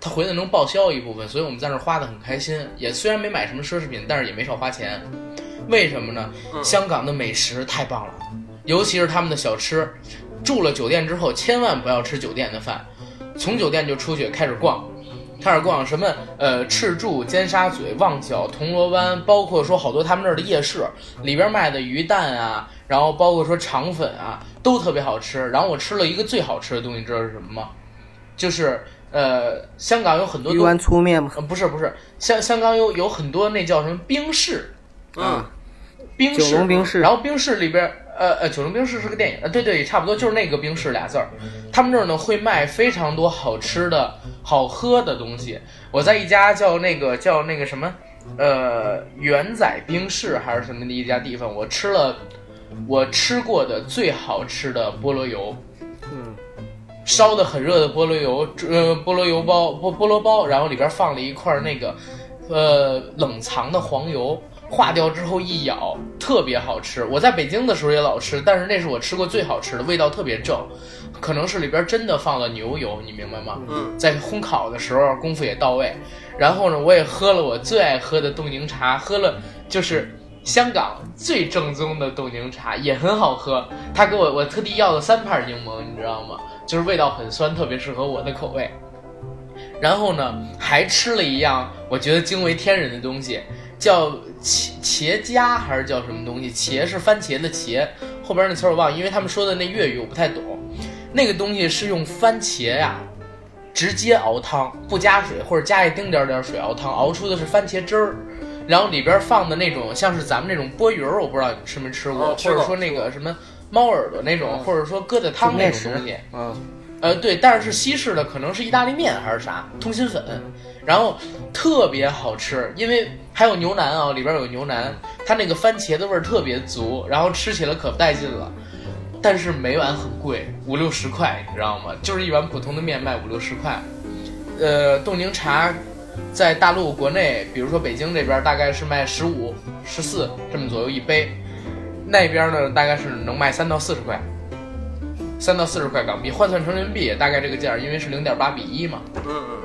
他回来能报销一部分，所以我们在那儿花的很开心。也虽然没买什么奢侈品，但是也没少花钱。为什么呢？香港的美食太棒了，尤其是他们的小吃。住了酒店之后，千万不要吃酒店的饭，从酒店就出去开始逛，开始逛什么呃赤柱、尖沙咀、旺角、铜锣湾，包括说好多他们那儿的夜市里边卖的鱼蛋啊，然后包括说肠粉啊，都特别好吃。然后我吃了一个最好吃的东西，知道是什么吗？就是呃香港有很多鱼丸粗面吗？呃不是不是，香香港有有很多那叫什么冰室，嗯，冰室，九龙冰室然后冰室里边，呃呃，九龙冰室是个电影，呃，对对，差不多就是那个冰室俩字儿。他们这儿呢会卖非常多好吃的好喝的东西。我在一家叫那个叫那个什么，呃，元仔冰室还是什么的一家地方，我吃了我吃过的最好吃的菠萝油。嗯，烧的很热的菠萝油，呃，菠萝油包，菠菠萝包，然后里边放了一块那个，呃，冷藏的黄油，化掉之后一咬，特别好吃。我在北京的时候也老吃，但是那是我吃过最好吃的，味道特别正，可能是里边真的放了牛油，你明白吗？嗯，在烘烤的时候功夫也到位。然后呢，我也喝了我最爱喝的冻柠茶，喝了就是香港最正宗的冻柠茶，也很好喝。他给我我特地要了三片柠檬，你知道吗？就是味道很酸，特别适合我的口味。然后呢，还吃了一样我觉得惊为天人的东西，叫茄茄夹还是叫什么东西？茄是番茄的茄，后边那词儿我忘了，因为他们说的那粤语我不太懂。那个东西是用番茄呀，直接熬汤，不加水或者加一丁点儿点儿水熬汤，熬出的是番茄汁儿。然后里边放的那种像是咱们那种波鱼儿，我不知道你吃没吃过，哦吃过或者说那个什么猫耳朵那种，或者说疙瘩汤那种东西。嗯，呃，对，但是是西式的，可能是意大利面还是啥通心粉，然后特别好吃，因为还有牛腩啊，里边有牛腩，它那个番茄的味儿特别足，然后吃起来可带劲了。但是每碗很贵，五六十块，你知道吗？就是一碗普通的面卖五六十块。呃，冻柠茶在大陆国内，比如说北京这边大概是卖十五、十四这么左右一杯，那边呢大概是能卖三到四十块。三到四十块港币，换算成人民币也大概这个价儿，因为是零点八比一嘛。嗯嗯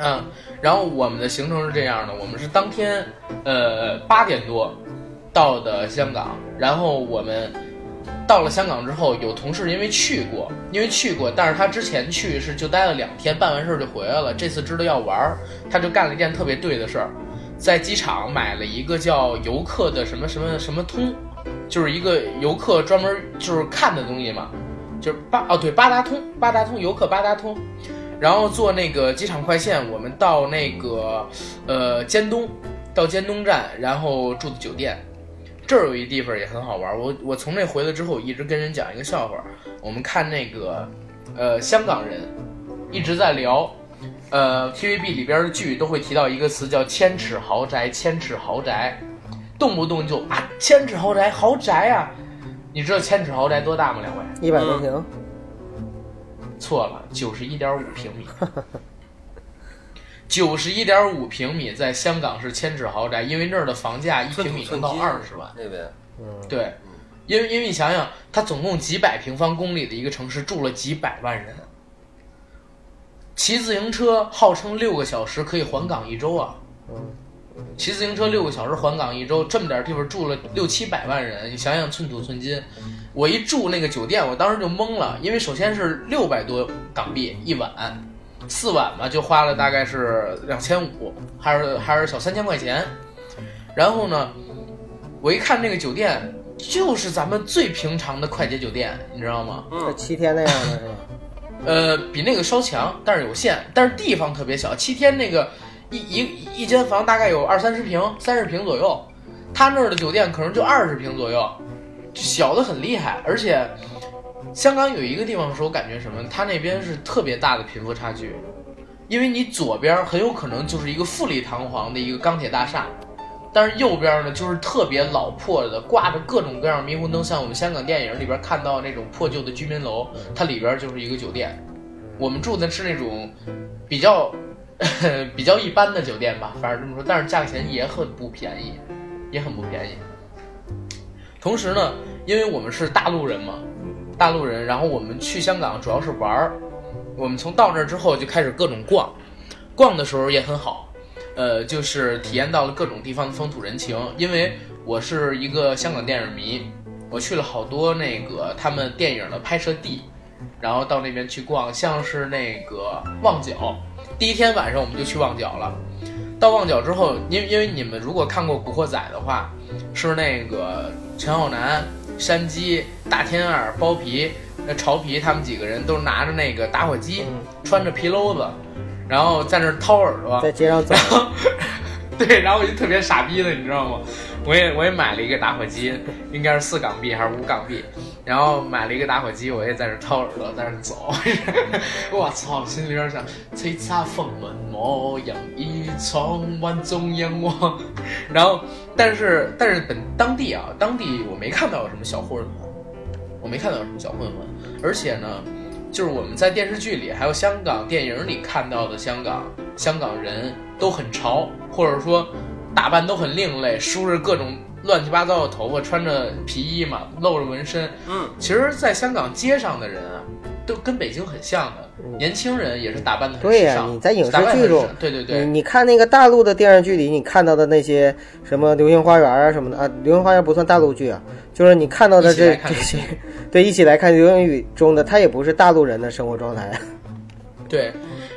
嗯，然后我们的行程是这样的，我们是当天呃八点多到的香港，然后我们到了香港之后，有同事因为去过，因为去过，但是他之前去是就待了两天，办完事儿就回来了，这次知道要玩儿，他就干了一件特别对的事儿，在机场买了一个叫游客的什么什么什么通，就是一个游客专门就是看的东西嘛。就是八哦对八达通八达通游客八达通，然后坐那个机场快线，我们到那个呃尖东，到尖东站，然后住的酒店。这儿有一地方也很好玩，我我从那回来之后，一直跟人讲一个笑话。我们看那个呃香港人一直在聊，呃 TVB 里边的剧都会提到一个词叫千尺豪宅，千尺豪宅，动不动就啊千尺豪宅豪宅啊。你知道千尺豪宅多大吗？两位？一百多平，错了，九十一点五 平米。九十一点五平米在香港是千尺豪宅，因为那儿的房价一平米能到二十万。那边嗯，对，因为因为你想想，它总共几百平方公里的一个城市，住了几百万人，骑自行车号称六个小时可以环港一周啊。嗯，骑自行车六个小时环港一周，这么点地方住了六七百万人，你想想寸土寸金。我一住那个酒店，我当时就懵了，因为首先是六百多港币一晚，四晚嘛就花了大概是两千五，还是还是小三千块钱。然后呢，我一看那个酒店，就是咱们最平常的快捷酒店，你知道吗？嗯七天那样的是吧？呃，比那个稍强，但是有限，但是地方特别小。七天那个一一一间房大概有二三十平、三十平左右，他那儿的酒店可能就二十平左右，就小的很厉害。而且香港有一个地方是我感觉什么，它那边是特别大的贫富差距，因为你左边很有可能就是一个富丽堂皇的一个钢铁大厦。但是右边呢，就是特别老破的，挂着各种各样霓虹灯，像我们香港电影里边看到那种破旧的居民楼，它里边就是一个酒店。我们住的是那种比较 比较一般的酒店吧，反正这么说，但是价钱也很不便宜，也很不便宜。同时呢，因为我们是大陆人嘛，大陆人，然后我们去香港主要是玩儿，我们从到那儿之后就开始各种逛，逛的时候也很好，呃，就是体验到了各种地方的风土人情。因为我是一个香港电影迷，我去了好多那个他们电影的拍摄地，然后到那边去逛，像是那个旺角，第一天晚上我们就去旺角了。到旺角之后，因为因为你们如果看过《古惑仔》的话，是那个陈浩南、山鸡、大天二、包皮、那潮皮他们几个人都拿着那个打火机，穿着皮篓子，然后在那掏耳朵，在街上走，对，然后我就特别傻逼的，你知道吗？我也我也买了一个打火机，应该是四港币还是五港币，然后买了一个打火机，我也在那掏耳朵，在那走。我操，心里边想，叱咤风云模样，一闯万众阎王。然后，但是但是本当地啊，当地我没看到有什么小混混，我没看到有什么小混混，而且呢，就是我们在电视剧里还有香港电影里看到的香港香港人都很潮，或者说。打扮都很另类，梳着各种乱七八糟的头发，穿着皮衣嘛，露着纹身。嗯，其实，在香港街上的人啊，都跟北京很像的，年轻人也是打扮的很对呀、时尚。你在影视剧中对对你对，你看那个大陆的电视剧里，你看到的那些什么《流星花园》啊什么的啊，《流星花园》不算大陆剧啊，就是你看到的这这些 对，一起来看《流星雨》中的，他也不是大陆人的生活状态。对，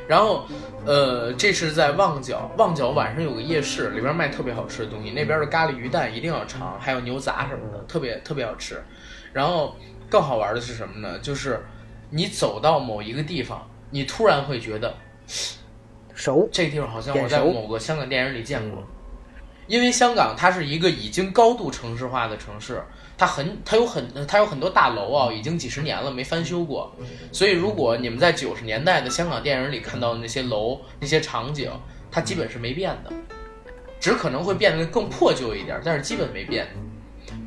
然后。呃，这是在旺角，旺角晚上有个夜市，里边卖特别好吃的东西。那边的咖喱鱼蛋一定要尝，还有牛杂什么的，特别特别好吃。然后更好玩的是什么呢？就是你走到某一个地方，你突然会觉得熟，这个地方好像我在某个香港电影里见过，因为香港它是一个已经高度城市化的城市，它很它有很它有很多大楼啊，已经几十年了没翻修过，所以如果你们在九十年代的香港电影里看到的那些楼那些场景，它基本是没变的，只可能会变得更破旧一点，但是基本没变。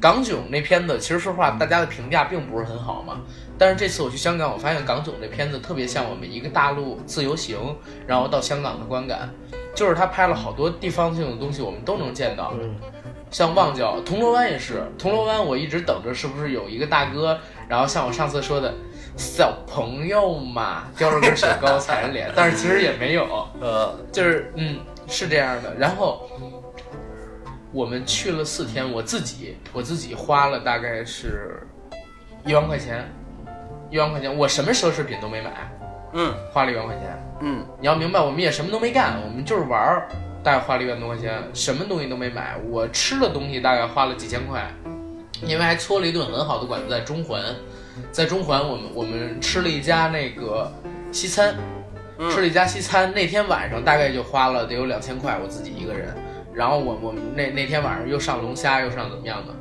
港囧那片子，其实说实话，大家的评价并不是很好嘛。但是这次我去香港，我发现港囧这片子特别像我们一个大陆自由行，然后到香港的观感，就是他拍了好多地方性的东西，我们都能见到。嗯，像旺角、铜锣湾也是，铜锣湾我一直等着是不是有一个大哥，然后像我上次说的，小朋友嘛，叼着根雪糕踩着脸，但是其实也没有，呃，就是嗯是这样的。然后我们去了四天，我自己我自己花了大概是一万块钱，一万块钱，我什么奢侈品都没买，嗯花了一万块钱。嗯你要明白，我们也什么都没干，我们就是玩儿，大概花了一万多块钱，什么东西都没买。我吃的东西大概花了几千块，因为还搓了一顿很好的馆子在中环，在中环我们我们吃了一家那个西餐，嗯吃了一家西餐，那天晚上大概就花了得有两千块，我自己一个人。然后我我们那那天晚上又上龙虾，又上怎么样的，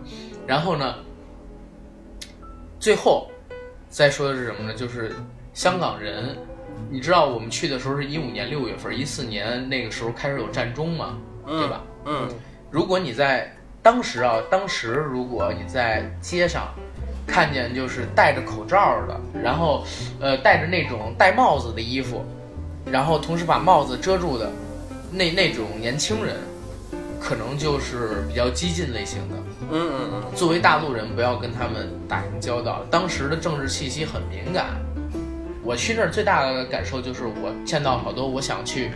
然后呢，最后再说的是什么呢？就是香港人，你知道我们去的时候是一五年六月份，一四年那个时候开始有战中嘛，对吧？嗯如果你在当时啊，当时如果你在街上看见就是戴着口罩的，然后呃戴着那种戴帽子的衣服，然后同时把帽子遮住的那那种年轻人，可能就是比较激进类型的。嗯嗯嗯，作为大陆人，不要跟他们打成交道。当时的政治气息很敏感，我去那儿最大的感受就是我见到好多我想去，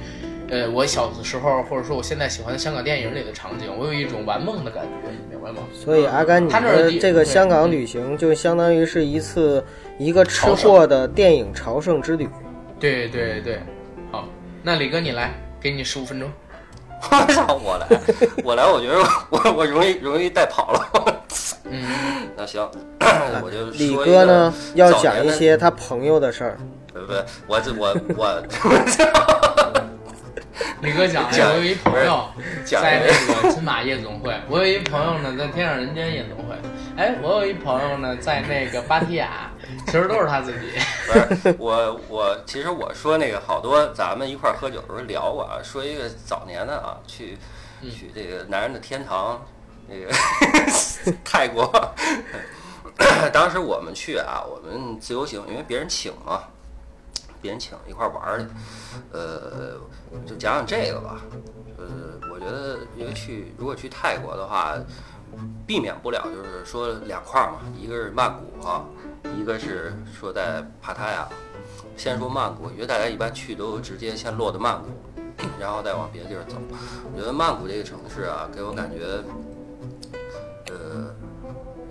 呃，我小的时候或者说我现在喜欢的香港电影里的场景，我有一种玩梦的感觉，你明白吗？所以阿甘，你他那儿地的这个香港旅行就相当于是一次一个吃货的电影朝圣之旅。对对对，好，那李哥你来，给你十五分钟。我操，我来，我来，我觉得我我容易容易带跑了。嗯，那行，我就李哥呢要讲一些他朋友的事儿。不不，我这我我 李哥讲，讲我有一朋友讲在那个金马夜总会，我有一朋友呢在天上人间夜总会，哎，我有一朋友呢在那个芭提雅，其实都是他自己。不是我我其实我说那个好多咱们一块儿喝酒的时候聊过啊，说一个早年的啊，去嗯去这个男人的天堂，那个 泰国。当时我们去啊，我们自由行，因为别人请嘛，别人请一块儿玩儿去。呃，就讲讲这个吧。呃，我觉得因为去如果去泰国的话，避免不了就是说两块儿嘛，一个是曼谷啊，一个是说在帕塔亚。先说曼谷，因为大家一般去都直接先落到曼谷。然后再往别的地儿走。我觉得曼谷这个城市啊，给我感觉，呃，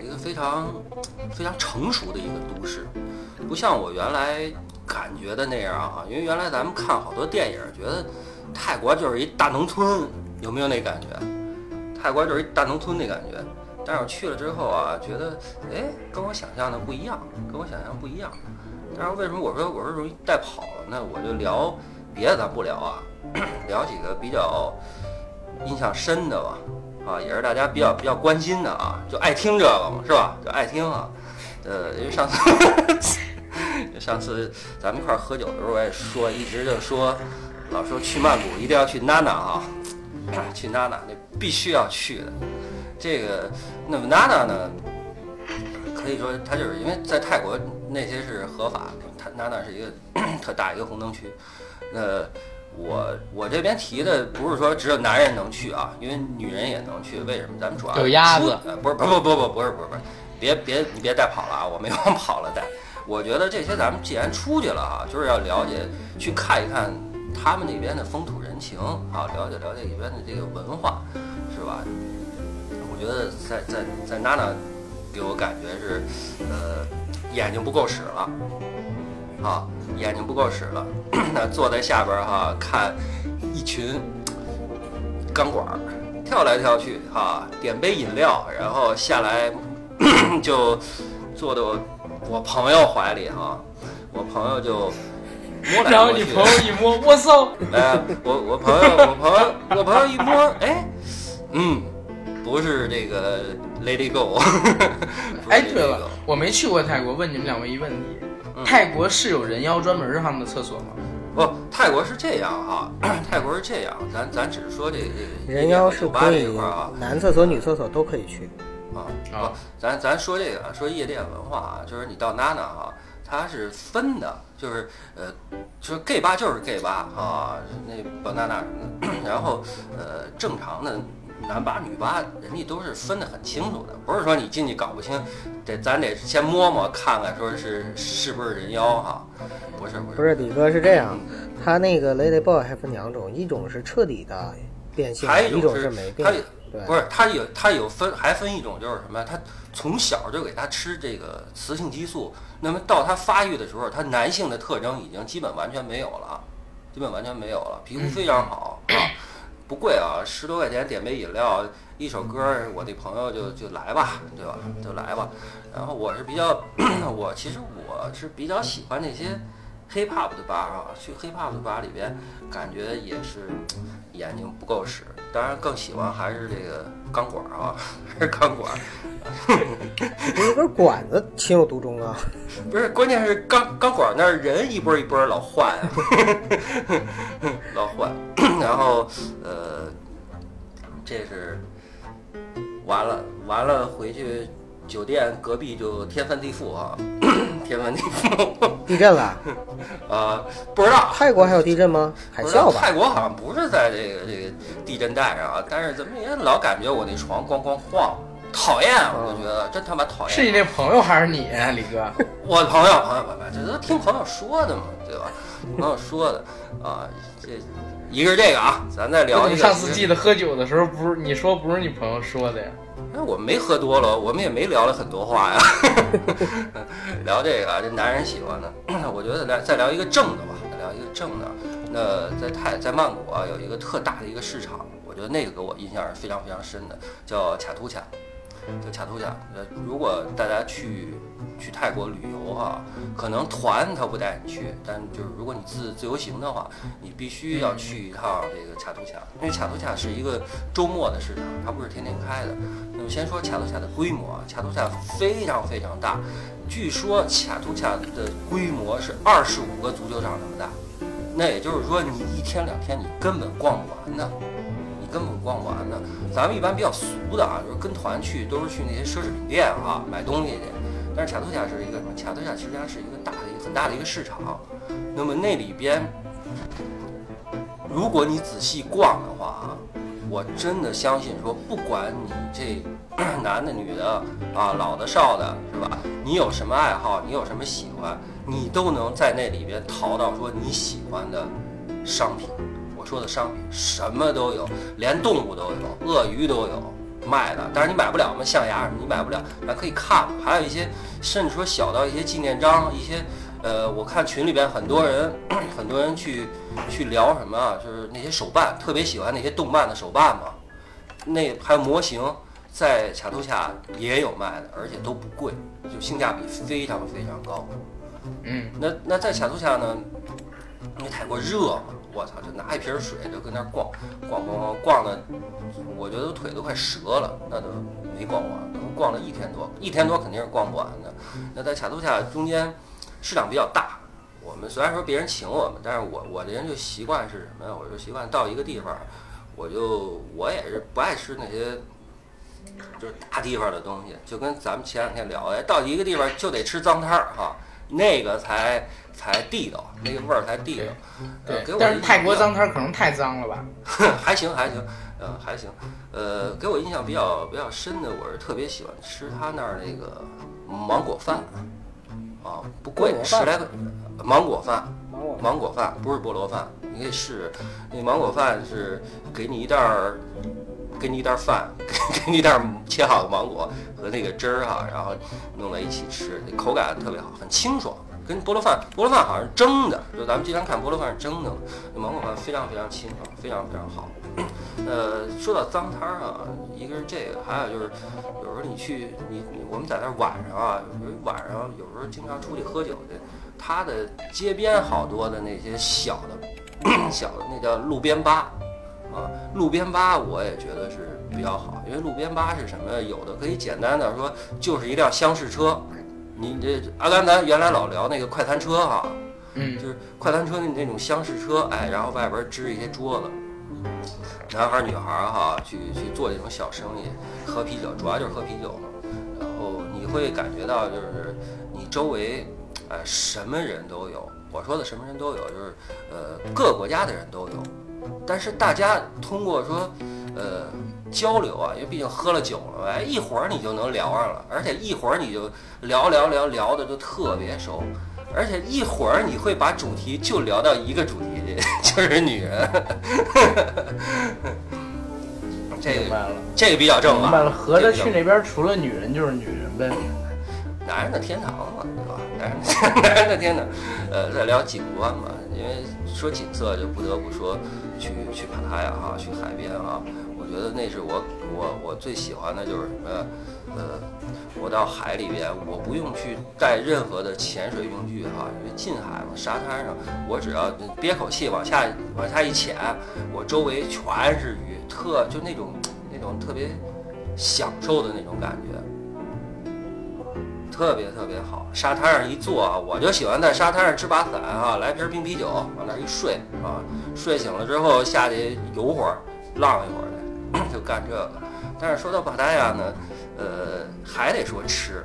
一个非常非常成熟的一个都市，不像我原来感觉的那样啊。因为原来咱们看好多电影，觉得泰国就是一大农村，有没有那感觉？泰国就是一大农村那感觉。但是我去了之后啊，觉得哎，跟我想象的不一样，跟我想象不一样。但是为什么我说我说容易带跑了呢？我就聊别的咱不聊啊，聊几个比较印象深的吧，啊，也是大家比较比较关心的啊，就爱听这个嘛，是吧？就爱听啊。呃，因为上次 上次咱们一块儿喝酒的时候，我也说，一直就说，老说去曼谷一定要去娜娜啊，去娜娜那必须要去的。这个那么娜娜呢？可以说，它就是因为在泰国那些是合法，它那那是一个 特大一个红灯区。那我我这边提的不是说只有男人能去啊，因为女人也能去。为什么？咱们主要有鸭子，不是不不不不不是不是不是，别别你别带跑了啊！我没往跑了带。我觉得这些咱们既然出去了啊，就是要了解去看一看他们那边的风土人情啊，了解了解里边的这个文化，是吧？我觉得在在在娜娜。给我感觉是，呃，眼睛不够使了，啊，眼睛不够使了。那坐在下边哈，看一群钢管跳来跳去，哈，点杯饮料，然后下来就坐到我朋友怀里哈，我朋友就摸来摸去。然后你朋友一摸，我操！哎，我我朋友我朋友我朋友一摸，哎，嗯，不是这个。It go。哎，对了，我没去过泰国，问你们两位一问题：泰国是有人妖专门上的厕所吗？不，泰国是这样啊，泰国是这样，咱咱只是说这这人妖是可以啊，男厕所、女厕所都可以去啊啊。咱咱说这个，说夜店文化啊，就是你到娜娜哈，它是分的，就是呃，就是 gay 吧就是 gay 吧啊，那 banana，然后呃，正常的。男八女八，人家都是分得很清楚的，不是说你进去搞不清，得咱得先摸摸看看，说是是不是人妖哈？不是不是，不是李哥是这样，他那个 lady boy 还分两种，一种是彻底的变性，还一种是没变。对，不是他有他有分还分一种就是什么？他从小就给他吃这个雌性激素，那么到他发育的时候，他男性的特征已经基本完全没有了，基本完全没有了，皮肤非常好啊。不贵啊，十多块钱点杯饮料，一首歌，我的朋友就就来吧，对吧？就来吧。然后我是比较，我其实我是比较喜欢那些 hip hop 的吧啊，去 hip hop 的吧里边，感觉也是眼睛不够使。当然更喜欢还是这个钢管啊，还是钢管。那根管子情有独钟啊。不是，关键是钢钢管那人一波一波老换，啊 老换。然后，呃，这是完了完了，回去酒店隔壁就天翻地覆啊，天翻地覆，地震了？啊，不知道。泰国还有地震吗？海啸吧？泰国好像不是在这个这个地震带上啊，但是怎么也老感觉我那床咣咣晃，讨厌，我就觉得真他妈讨厌。是你那朋友还是你，李哥？我朋友，朋友，朋友，这都听朋友说的嘛，对吧？朋友说的啊，这。一个是这个啊，咱再聊一个。上次记得喝酒的时候，不是你说不是你朋友说的呀？那我们没喝多了，我们也没聊了很多话呀。聊这个，这男人喜欢的。我觉得来再聊一个正的吧，再聊一个正的。那在泰在曼谷啊，有一个特大的一个市场，我觉得那个给我印象是非常非常深的，叫卡图卡。就卡图卡。呃，如果大家去。去泰国旅游哈，可能团他不带你去，但就是如果你自自由行的话，你必须要去一趟这个卡图卡，因为卡图卡是一个周末的市场，它不是天天开的。那么先说卡图卡的规模啊，卡图卡非常非常大，据说卡图卡的规模是二十五个足球场那么大，那也就是说你一天两天你根本逛不完的，你根本逛不完的。咱们一般比较俗的啊，就是跟团去都是去那些奢侈品店啊买东西去。但是卡图卡是一个什么？卡图卡实际上是一个大的、很大的一个市场。那么那里边，如果你仔细逛的话啊，我真的相信说，不管你这 男的、女的啊，老的、少的，是吧？你有什么爱好，你有什么喜欢，你都能在那里边淘到说你喜欢的商品。我说的商品，什么都有，连动物都有，鳄鱼都有卖的，但是你买不了嘛，象牙什么你买不了，咱可以看。还有一些，甚至说小到一些纪念章，一些，呃，我看群里边很多人，很多人去去聊什么啊，就是那些手办，特别喜欢那些动漫的手办嘛，那还有模型，在卡图卡也有卖的，而且都不贵，就性价比非常非常高。嗯，那那在卡图卡呢，因为太过热嘛，我操，就拿一瓶水就跟那儿逛逛逛逛逛的，我觉得腿都快折了，那都没逛完，能逛了一天多，一天多肯定是逛不完的。那在卡图恰中间市场比较大，我们虽然说别人请我们，但是我我这人就习惯是什么呀？我就习惯到一个地方，我就我也是不爱吃那些。就是大地方的东西，就跟咱们前两天聊的，到一个地方就得吃脏摊儿哈，那个才才地道，那个味儿才地道。呃，给我但是泰国脏摊儿可能太脏了吧？还行还行，呃还行，呃给我印象比较比较深的，我是特别喜欢吃他那儿那个芒果饭，啊不贵十来块，芒果饭，芒果芒果饭不是菠萝饭，你可以试试。那芒果饭是给你一袋儿，给你一袋儿饭，给 给你一袋儿切好的芒果和那个汁儿哈，然后弄在一起吃，那口感特别好，很清爽。跟菠萝饭，菠萝饭好像是蒸的，就咱们经常看菠萝饭是蒸的，那芒果饭非常非常清爽，非常非常好。呃，说到脏摊儿啊，一个是这个，还有就是有时候你去你我们在那儿晚上啊，有时候晚上有时候经常出去喝酒去，他的街边好多的那些小的小的那叫路边吧，啊，路边吧我也觉得是比较好，因为路边吧是什么？有的可以简单的说就是一辆厢式车，你这阿甘咱原来老聊那个快餐车哈、嗯，就是快餐车那那种厢式车，哎，然后外边支一些桌子，男孩儿女孩儿哈，去去做这种小生意，喝啤酒，主要就是喝啤酒嘛。然后你会感觉到就是你周围，哎，什么人都有。我说的什么人都有，就是呃各个国家的人都有。但是大家通过说，呃交流啊，因为毕竟喝了酒了，哎，一会儿你就能聊上了，而且一会儿你就聊聊聊聊的就特别熟。而且一会儿你会把主题就聊到一个主题去，就是女人。这个明白了，这个比较正啊，明白了，合着去那边除了女人就是女人呗。男人的天堂嘛，对吧？男人 男人的天堂。呃，再聊景观嘛，因为说景色就不得不说去去帕塔亚哈，去海边啊。觉得那是我我我最喜欢的就是什么？呃，我到海里边，我不用去带任何的潜水用具哈，因为近海嘛，沙滩上，我只要憋口气往下往下一潜，我周围全是鱼，特就那种那种特别享受的那种感觉。特别特别好，沙滩上一坐啊，我就喜欢在沙滩上支把伞啊，来瓶冰啤酒，往那一睡啊，睡醒了之后下去游会儿，浪一会儿，就干这个。但是说到帕塔亚呢，呃，还得说吃，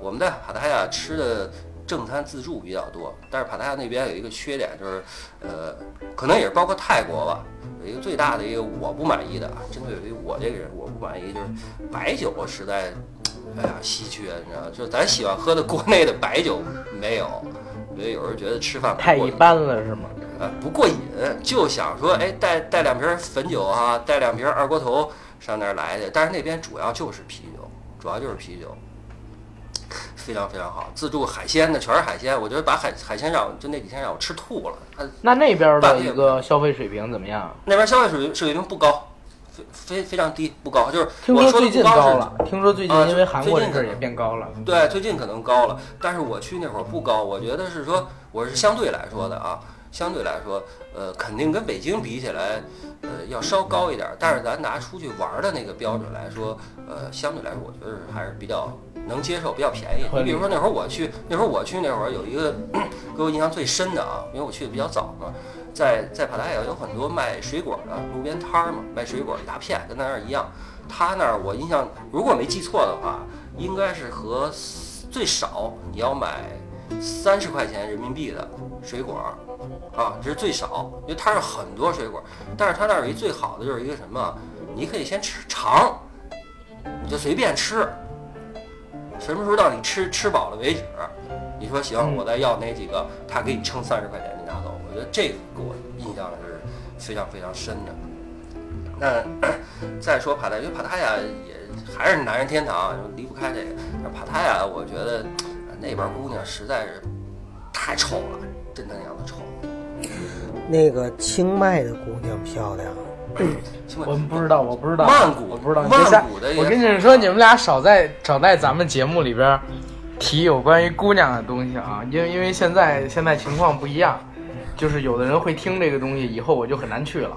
我们在帕塔亚吃的正餐自助比较多，但是帕塔亚那边有一个缺点就是，呃，可能也是包括泰国吧，有一个最大的一个我不满意的啊，针对于我这个人我不满意就是白酒实在。哎呀，稀缺，你知道，就是咱喜欢喝的国内的白酒没有，所以有人觉得吃饭太一般了是吗？呃，不过瘾，就想说，哎，带带两瓶汾酒啊，带两瓶二锅头上那儿来去。但是那边主要就是啤酒，主要就是啤酒，非常非常好。自助海鲜的全是海鲜，我觉得把海海鲜让我就那几天让我吃吐了。那那边的一个消费水平怎么样？那边消费水水平不高，非非非常低，不高。就是听我说最近说的不高了，听说最近啊因为韩国这事也变高了。对，最近可能高了，但是我去那会儿不高，我觉得是说我是相对来说的啊，相对来说，呃，肯定跟北京比起来，呃，要稍高一点儿。但是咱拿出去玩儿的那个标准来说，呃，相对来说，我觉得还是比较能接受，比较便宜。你比如说那会儿我去，那会儿我去那会儿有一个 给我印象最深的啊，因为我去的比较早嘛，在在帕塔亚有很多卖水果的路边摊儿嘛，卖水果一大片，跟咱那儿一样。他那儿我印象，如果没记错的话，应该是和最少你要买三十块钱人民币的水果啊，这是最少，因为它是很多水果，但是它那儿有一最好的就是一个什么，你可以先吃尝，你就随便吃，什么时候到你吃吃饱了为止，你说行，嗯我再要哪几个，他给你称三十块钱，你拿走，我我觉得这个给我印象是非常非常深的。那 再说帕塔，因为帕塔亚也还是男人天堂，离不开这个。但帕塔亚，我觉得那边姑娘实在是太丑了，真他娘的丑。那个清迈的姑娘漂亮，我们不知道，我不知道，曼谷我不知道。曼谷的我跟你们说，你们俩少在少在咱们节目里边提有关于姑娘的东西啊，因为因为现在现在情况不一样，就是有的人会听这个东西，以后我就很难去了。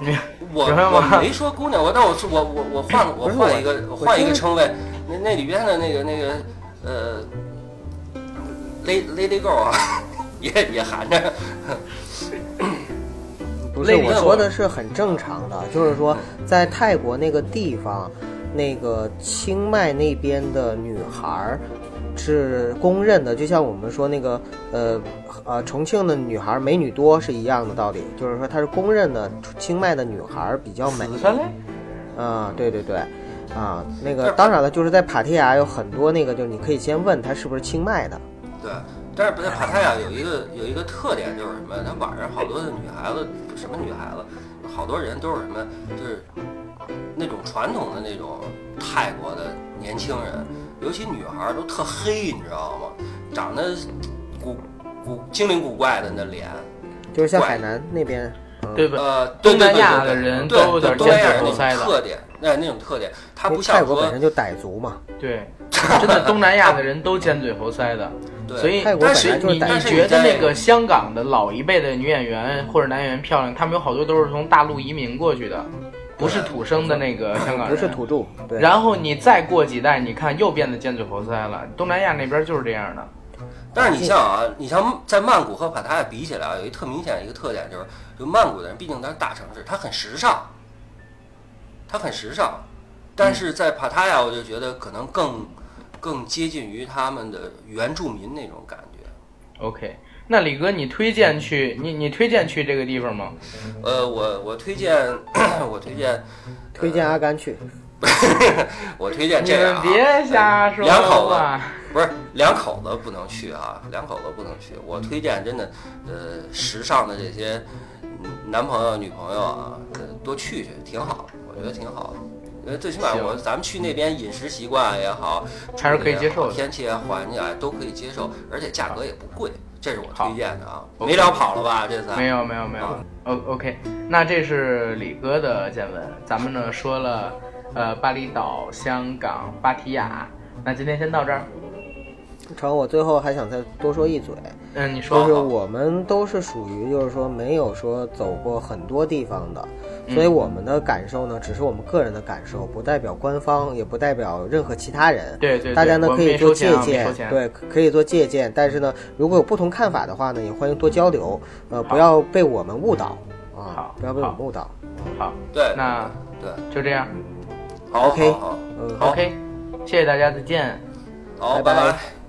你我明白吗我没说姑娘，我但我我我我换我换一个我换一个称谓，那那里边的那个那个呃，lady lady girl 啊，也也含着。不是我说的是很正常的，就是说在泰国那个地方，那个清迈那边的女孩儿是公认的，就像我们说那个呃呃重庆的女孩儿美女多是一样的道理，就是说她是公认的清迈的女孩儿比较美。死他嘞！啊，对对对，啊，那个当然了，就是在帕提亚有很多那个，就是你可以先问他是不是清迈的。对，但是不在帕提亚有一个有一个特点就是什么？他晚上好多的女孩子，什么女孩子，好多人都是什么？就是那种传统的那种泰国的年轻人，尤其女孩都特黑，你知道吗？长得古古精灵古怪的那脸，就是像海南那边，嗯、对吧？呃，对东南亚对对对的人对都有点东南亚尖嘴人那猴腮的特点，那那种特点，它不像说泰国本身就傣族嘛。对，真的东南亚的人都尖嘴猴腮的。对，所以泰国但是本来就傣你你但是觉得那个香港的老一辈的女演员或者男演员漂亮，他们有好多都是从大陆移民过去的，不是土生的那个香港人，不是土著，对。然后你再过几代，你看又变得尖嘴猴腮了。东南亚那边就是这样的。但是你像啊，你像在曼谷和帕塔亚比起来啊，有一特明显的一个特点就是，就曼谷的人毕竟它是大城市，它很时尚，它很时尚，但是在帕塔亚我就觉得可能更更接近于他们的原住民那种感觉。OK，那李哥，你推荐去你你推荐去这个地方吗？呃，我我推荐我推荐推荐阿甘去，我推荐这样、啊，们别瞎说两口子。不是两口子不能去啊，两口子不能去。我推荐真的，呃，时尚的这些嗯男朋友、女朋友啊，呃多去去，挺好的，我觉得挺好的。呃，最起码我咱们去那边饮食习惯也好，还是可以接受的天气啊、环境啊都可以接受，而且价格也不贵，这是我推荐的啊。没聊跑了吧？这次没有没有没有啊。O OK，那这是李哥的见闻。咱们呢说了，呃，巴厘岛、香港、芭提雅。那今天先到这儿。成，我最后还想再多说一嘴，嗯，你说就说是我们都是属于就是说没有说走过很多地方的，嗯所以我们的感受呢，只是我们个人的感受，不代表官方，也不代表任何其他人。对对对大家呢可以做借鉴，对，可以做借鉴。但是呢，如果有不同看法的话呢，也欢迎多交流，呃，不要被我们误导啊，不要被我们误导。好，对，那对，就这样。好 OK 好好嗯，OK，谢谢大家，再见。好，拜拜拜拜。嗯。